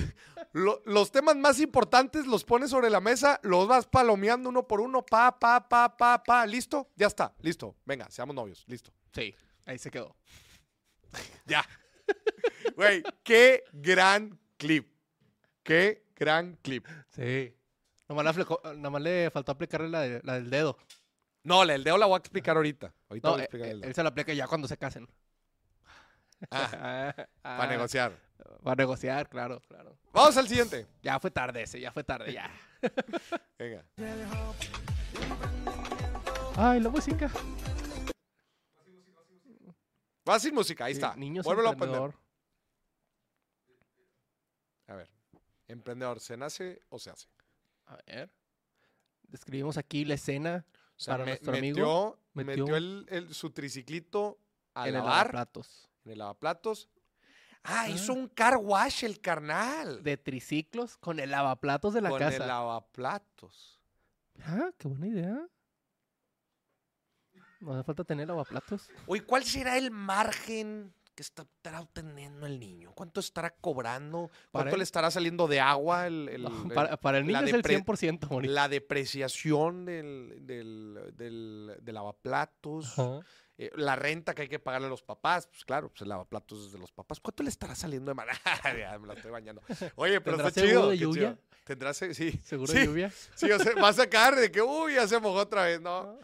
lo- los temas más importantes los pones sobre la mesa, los vas palomeando uno por uno, pa, pa, pa, pa, pa, listo, ya está, listo, venga, seamos novios, listo. Sí, ahí se quedó. Ya. Güey, qué gran clip. Qué gran clip. Sí. Nomás, le aflecó- nomás le faltó aplicarle la, de- la del dedo. No, la del dedo la voy a explicar ahorita. Ahorita No, voy a eh, explicar eh, el él dedo. se lo aplica ya cuando se casen. Ah, Ah, para negociar. Para negociar, claro, claro. Vamos al siguiente. Ya fue tarde ese, ya fue tarde, ya. Venga. Ay, la música. Va sin música, ahí está. Niños Vuélvelo a poner. emprendedor. A ver. Emprendedor, ¿se nace o se hace? A ver. Describimos aquí la escena O sea, Para me- nuestro metió, amigo, metió, metió- el, el- su triciclito a en el lavar platos. en el lavaplatos. Ah, Ah. hizo un car wash el carnal. De triciclos con el lavaplatos de la con casa. el lavaplatos. Ah, qué buena idea. No hace falta tener lavaplatos. Oye, ¿cuál será el margen que está- estará obteniendo el niño? ¿Cuánto estará cobrando? ¿Cuánto él- le estará saliendo de agua? El, el- No, para, para el niño es el depre- 100%, Moni. la depreciación del, del, del- del lavaplatos, eh, la renta que hay que pagarle a los papás, pues claro, pues el lavaplatos es de los papás. ¿Cuánto le estará saliendo de mano? ya me la estoy bañando. Oye, pero ¿Tendrá está chido. de chido. lluvia? ¿Tendrá se- sí. ¿Seguro sí, de lluvia? Sí, o sea, va a sacar de que, uy, ya se mojó otra vez, ¿no? No,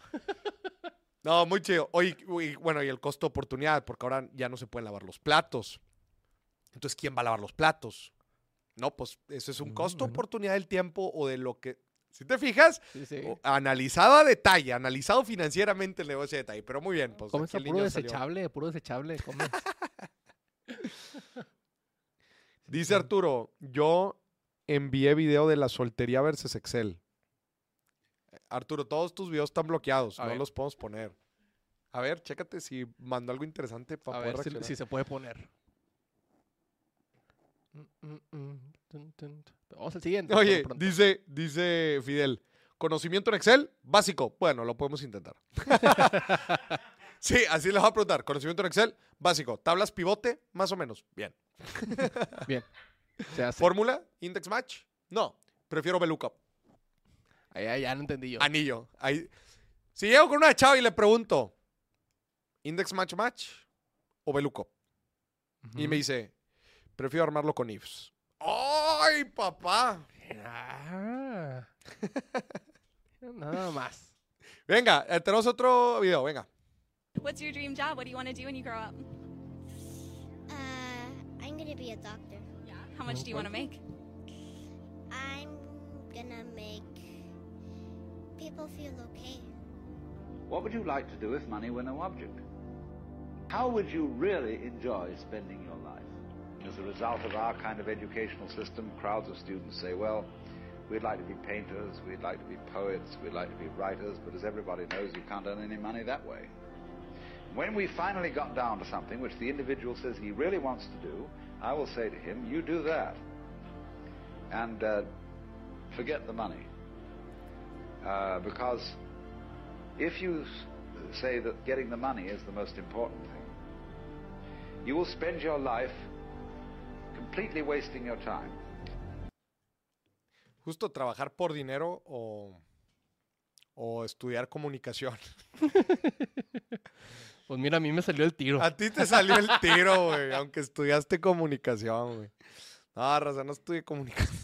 muy chido. Oye, uy, bueno, y el costo de oportunidad, porque ahora ya no se pueden lavar los platos. Entonces, ¿quién va a lavar los platos? No, pues eso es un Mm, costo bueno. oportunidad del tiempo o de lo que. Si te fijas, Sí, sí. o- analizado a detalle, analizado financieramente el negocio a detalle, pero muy bien. Pues, Comes a puro niño salió. desechable, puro desechable. Dice Arturo, yo envié video de la soltería versus Excel. Arturo, todos tus videos están bloqueados, A no ver. los podemos poner. A ver, chécate si mandó algo interesante para A poder ver si, se puede poner. Vamos al siguiente. Oye, dice, dice Fidel, conocimiento en Excel, básico. Bueno, lo podemos intentar. sí, así les voy a preguntar. Conocimiento en Excel, básico. Tablas pivote, más o menos. Bien. Bien. Se hace. Fórmula, index match. No, prefiero VLOOKUP. Ahí, ahí ya no entendí yo. Anillo. Ahí. Si llego con una chava y le pregunto, ¿index match match o VLOOKUP? Y Ujú. me dice, prefiero armarlo con ifs. ¡Ay, papá! Ah. Nada más. Venga, eh, tenemos otro video, venga. What's your dream job? What do you want to do when you grow up? Uh, I'm gonna be a doctor. Yeah. How much do you want to make? I'm gonna make people feel okay. What would you like to do if money were no object? How would you really enjoy spending your life? As a result of our kind of educational system, crowds of students say, well, we'd like to be painters, we'd like to be poets, we'd like to be writers, but as everybody knows, you can't earn any money that way. When we finally got down to something which the individual says he really wants to do, I will say to him, you do that. And uh, forget the money. Uh, because if you say that getting the money is the most important thing, you will spend your life completely wasting your time. Justo trabajar por dinero o, o estudiar comunicación? Pues mira, a mí me salió el tiro. A ti te salió el tiro, güey, aunque estudiaste comunicación, güey. No, Raza, no estudié comunicación.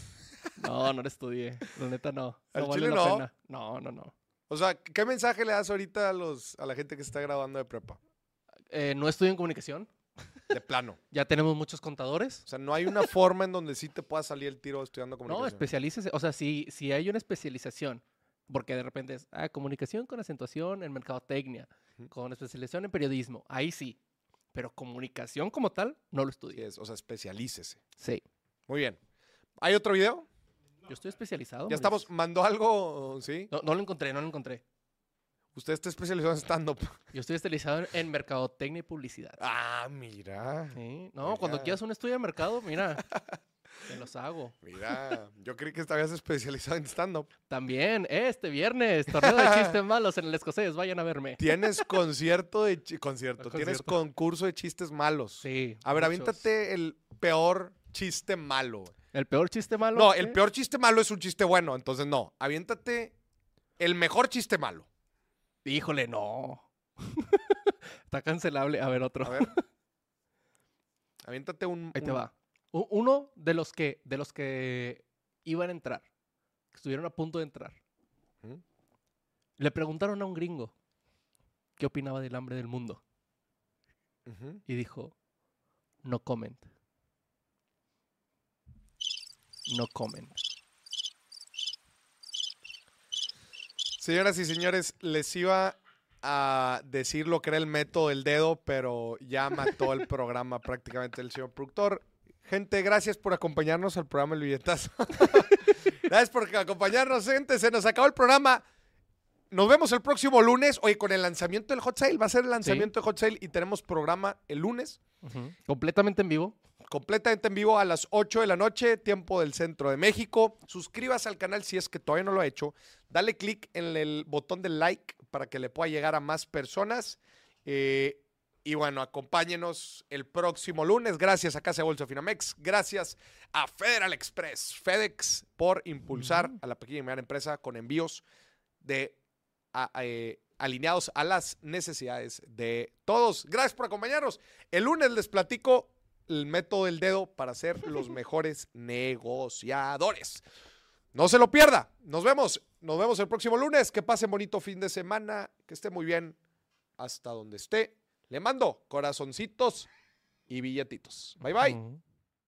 No, no la estudié. La neta no. ¿Al No vale chile la no? pena. No, no, no. O sea, ¿qué mensaje le das ahorita a, los, a la gente que está graduando de prepa? Eh, no estudio en comunicación. De plano. Ya tenemos muchos contadores. O sea, no hay una forma en donde sí te pueda salir el tiro estudiando No, comunicación. especialícese. O sea, si, si hay una especialización, porque de repente es ah, comunicación con acentuación en mercadotecnia, Ujú. con especialización en periodismo, ahí sí. Pero comunicación como tal, no lo Sí estudié. es, o sea, especialícese. Sí. Muy bien. ¿Hay otro video? Yo estoy especializado. Ya estamos. ¿Mandó algo? ¿Sí? No, no lo encontré, no lo encontré. Usted está especializado en stand-up. Yo estoy especializado en, mercadotecnia y publicidad. Ah, mira. Sí, No, cuando quieras un estudio de mercado, mira, te los hago. Mira, yo creí que estabas especializado en stand-up. También, este viernes, torneo de chistes malos en el escocés, vayan a verme. Tienes concierto de... concierto. Tienes concierto. concurso de chistes malos. Sí. A ver, muchos. aviéntate el peor chiste malo. ¿El peor chiste malo? No, el peor chiste malo es un chiste bueno, entonces no. Aviéntate el mejor chiste malo. Híjole, no. Está cancelable. A ver, otro. A ver. Aviéntate un... Ahí te va. Uno de los que, de los que iban a entrar, que estuvieron a punto de entrar, le preguntaron a un gringo qué opinaba del hambre del mundo. Y dijo, no comment. No comment. Señoras y señores, les iba a decir lo que era el método del dedo, pero ya mató el programa prácticamente el señor productor. Gente, gracias por acompañarnos al programa El Billetazo. gracias por acompañarnos, gente. Se nos acabó el programa. Nos vemos el próximo lunes. Oye, con el lanzamiento del Hot Sale. Va a ser el lanzamiento del Hot Sale y tenemos programa el lunes. Completamente en vivo. Completamente en vivo a las 8 de la noche, tiempo del centro de México. Suscríbase al canal si es que todavía no lo ha hecho. Dale click en el botón de like para que le pueda llegar a más personas. Eh, y bueno, acompáñenos el próximo lunes. Gracias a Casa de Bolsa Finamex. Gracias a Federal Express, FedEx, por impulsar a la pequeña y mediana empresa con envíos de a- eh, alineados a las necesidades de todos. Gracias por acompañarnos. El lunes les platico el método del dedo para ser los mejores negociadores. No se lo pierda. Nos vemos. Nos vemos el próximo lunes. Que pasen bonito fin de semana. Que esté muy bien. Hasta donde esté. Le mando corazoncitos y billetitos. Bye bye.